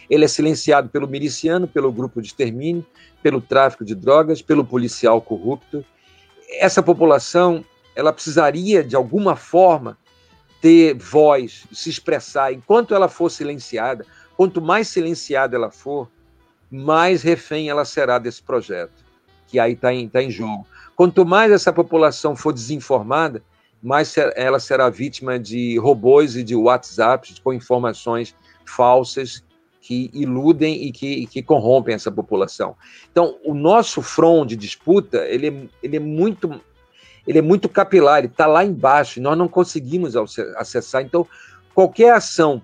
Ele é silenciado pelo miliciano, pelo grupo de extermínio, pelo tráfico de drogas, pelo policial corrupto. Essa população ela precisaria, de alguma forma, ter voz, se expressar. Enquanto ela for silenciada, quanto mais silenciada ela for, mais refém ela será desse projeto, que aí está em, tá em jogo. Quanto mais essa população for desinformada, mais ela será vítima de robôs e de WhatsApps com informações falsas que iludem e que, que corrompem essa população. Então, o nosso front de disputa ele é, ele é muito ele é muito capilar, ele está lá embaixo, nós não conseguimos acessar. Então, qualquer ação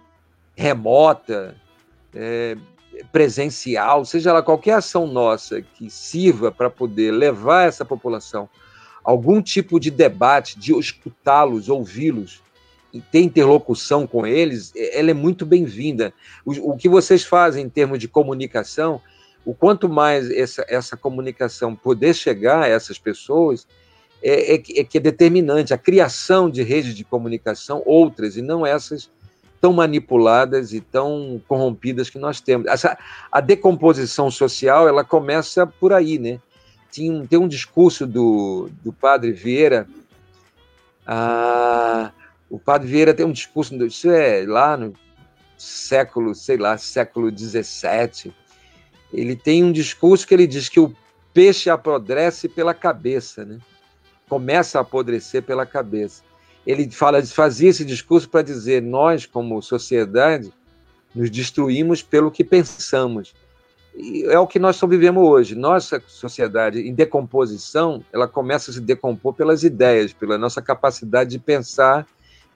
remota, é, presencial, seja lá qualquer ação nossa que sirva para poder levar essa população algum tipo de debate, de escutá-los, ouvi-los e ter interlocução com eles, ela é muito bem-vinda. O, o, que vocês fazem em termos de comunicação, o quanto mais essa, essa comunicação poder chegar a essas pessoas, é, é, é, que é determinante a criação de redes de comunicação, outras, e não essas tão manipuladas e tão corrompidas que nós temos. Essa, a decomposição social ela começa por aí, né? Tem, tem um discurso do, do padre Vieira, ah, o padre Vieira tem um discurso, isso é lá no século, sei lá, século XVII, ele tem um discurso que ele diz que o peixe apodrece pela cabeça, né? começa a apodrecer pela cabeça. Ele fala, fazia esse discurso para dizer: nós, como sociedade, nos destruímos pelo que pensamos. É o que nós vivemos hoje. Nossa sociedade em decomposição, ela começa a se decompor pelas ideias, pela nossa capacidade de pensar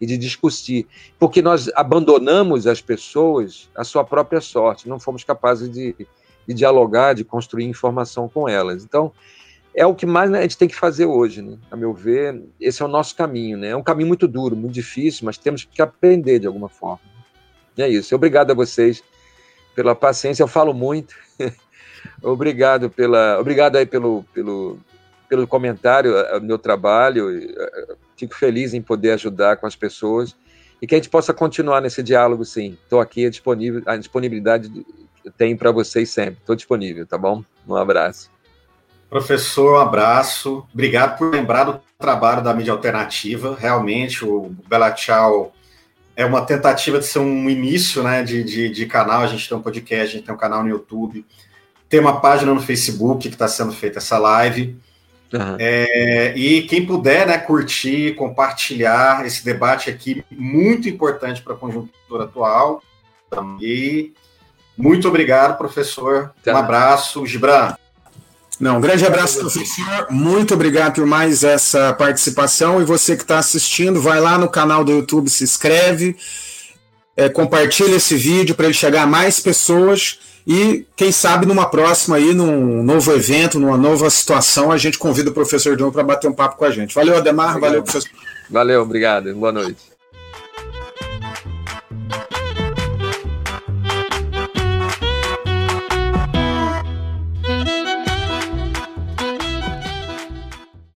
e de discutir, porque nós abandonamos as pessoas à sua própria sorte, não fomos capazes de, de dialogar, de construir informação com elas. Então, é o que mais né, a gente tem que fazer hoje, né? a meu ver, esse é o nosso caminho. Né? É um caminho muito duro, muito difícil, mas temos que aprender de alguma forma. É isso. Obrigado a vocês pela paciência. Eu falo muito. obrigado pela, obrigado aí pelo, pelo, pelo comentário meu trabalho. Fico feliz em poder ajudar com as pessoas e que a gente possa continuar nesse diálogo, sim. Estou aqui disponível, a disponibilidade tem para vocês sempre. Estou disponível, tá bom? Um abraço. Professor, um abraço. Obrigado por lembrar do trabalho da mídia alternativa. Realmente, o Bela Tchau é uma tentativa de ser um início né, de, de, de, canal. A gente tem um podcast, a gente tem um canal no YouTube, tem uma página no Facebook que está sendo feita essa live. Uhum. É, e quem puder né, curtir, compartilhar esse debate aqui, muito importante para a conjuntura atual. E muito obrigado, professor. Um abraço, Gibran. Não, um grande abraço, professor. Muito obrigado por mais essa participação. E você que está assistindo, vai lá no canal do YouTube, se inscreve, é, compartilha esse vídeo para ele chegar a mais pessoas. E quem sabe numa próxima aí, num novo evento, numa nova situação, a gente convida o professor John para bater um papo com a gente. Valeu, Ademar. Obrigado. Valeu, professor. Valeu, obrigado. Boa noite.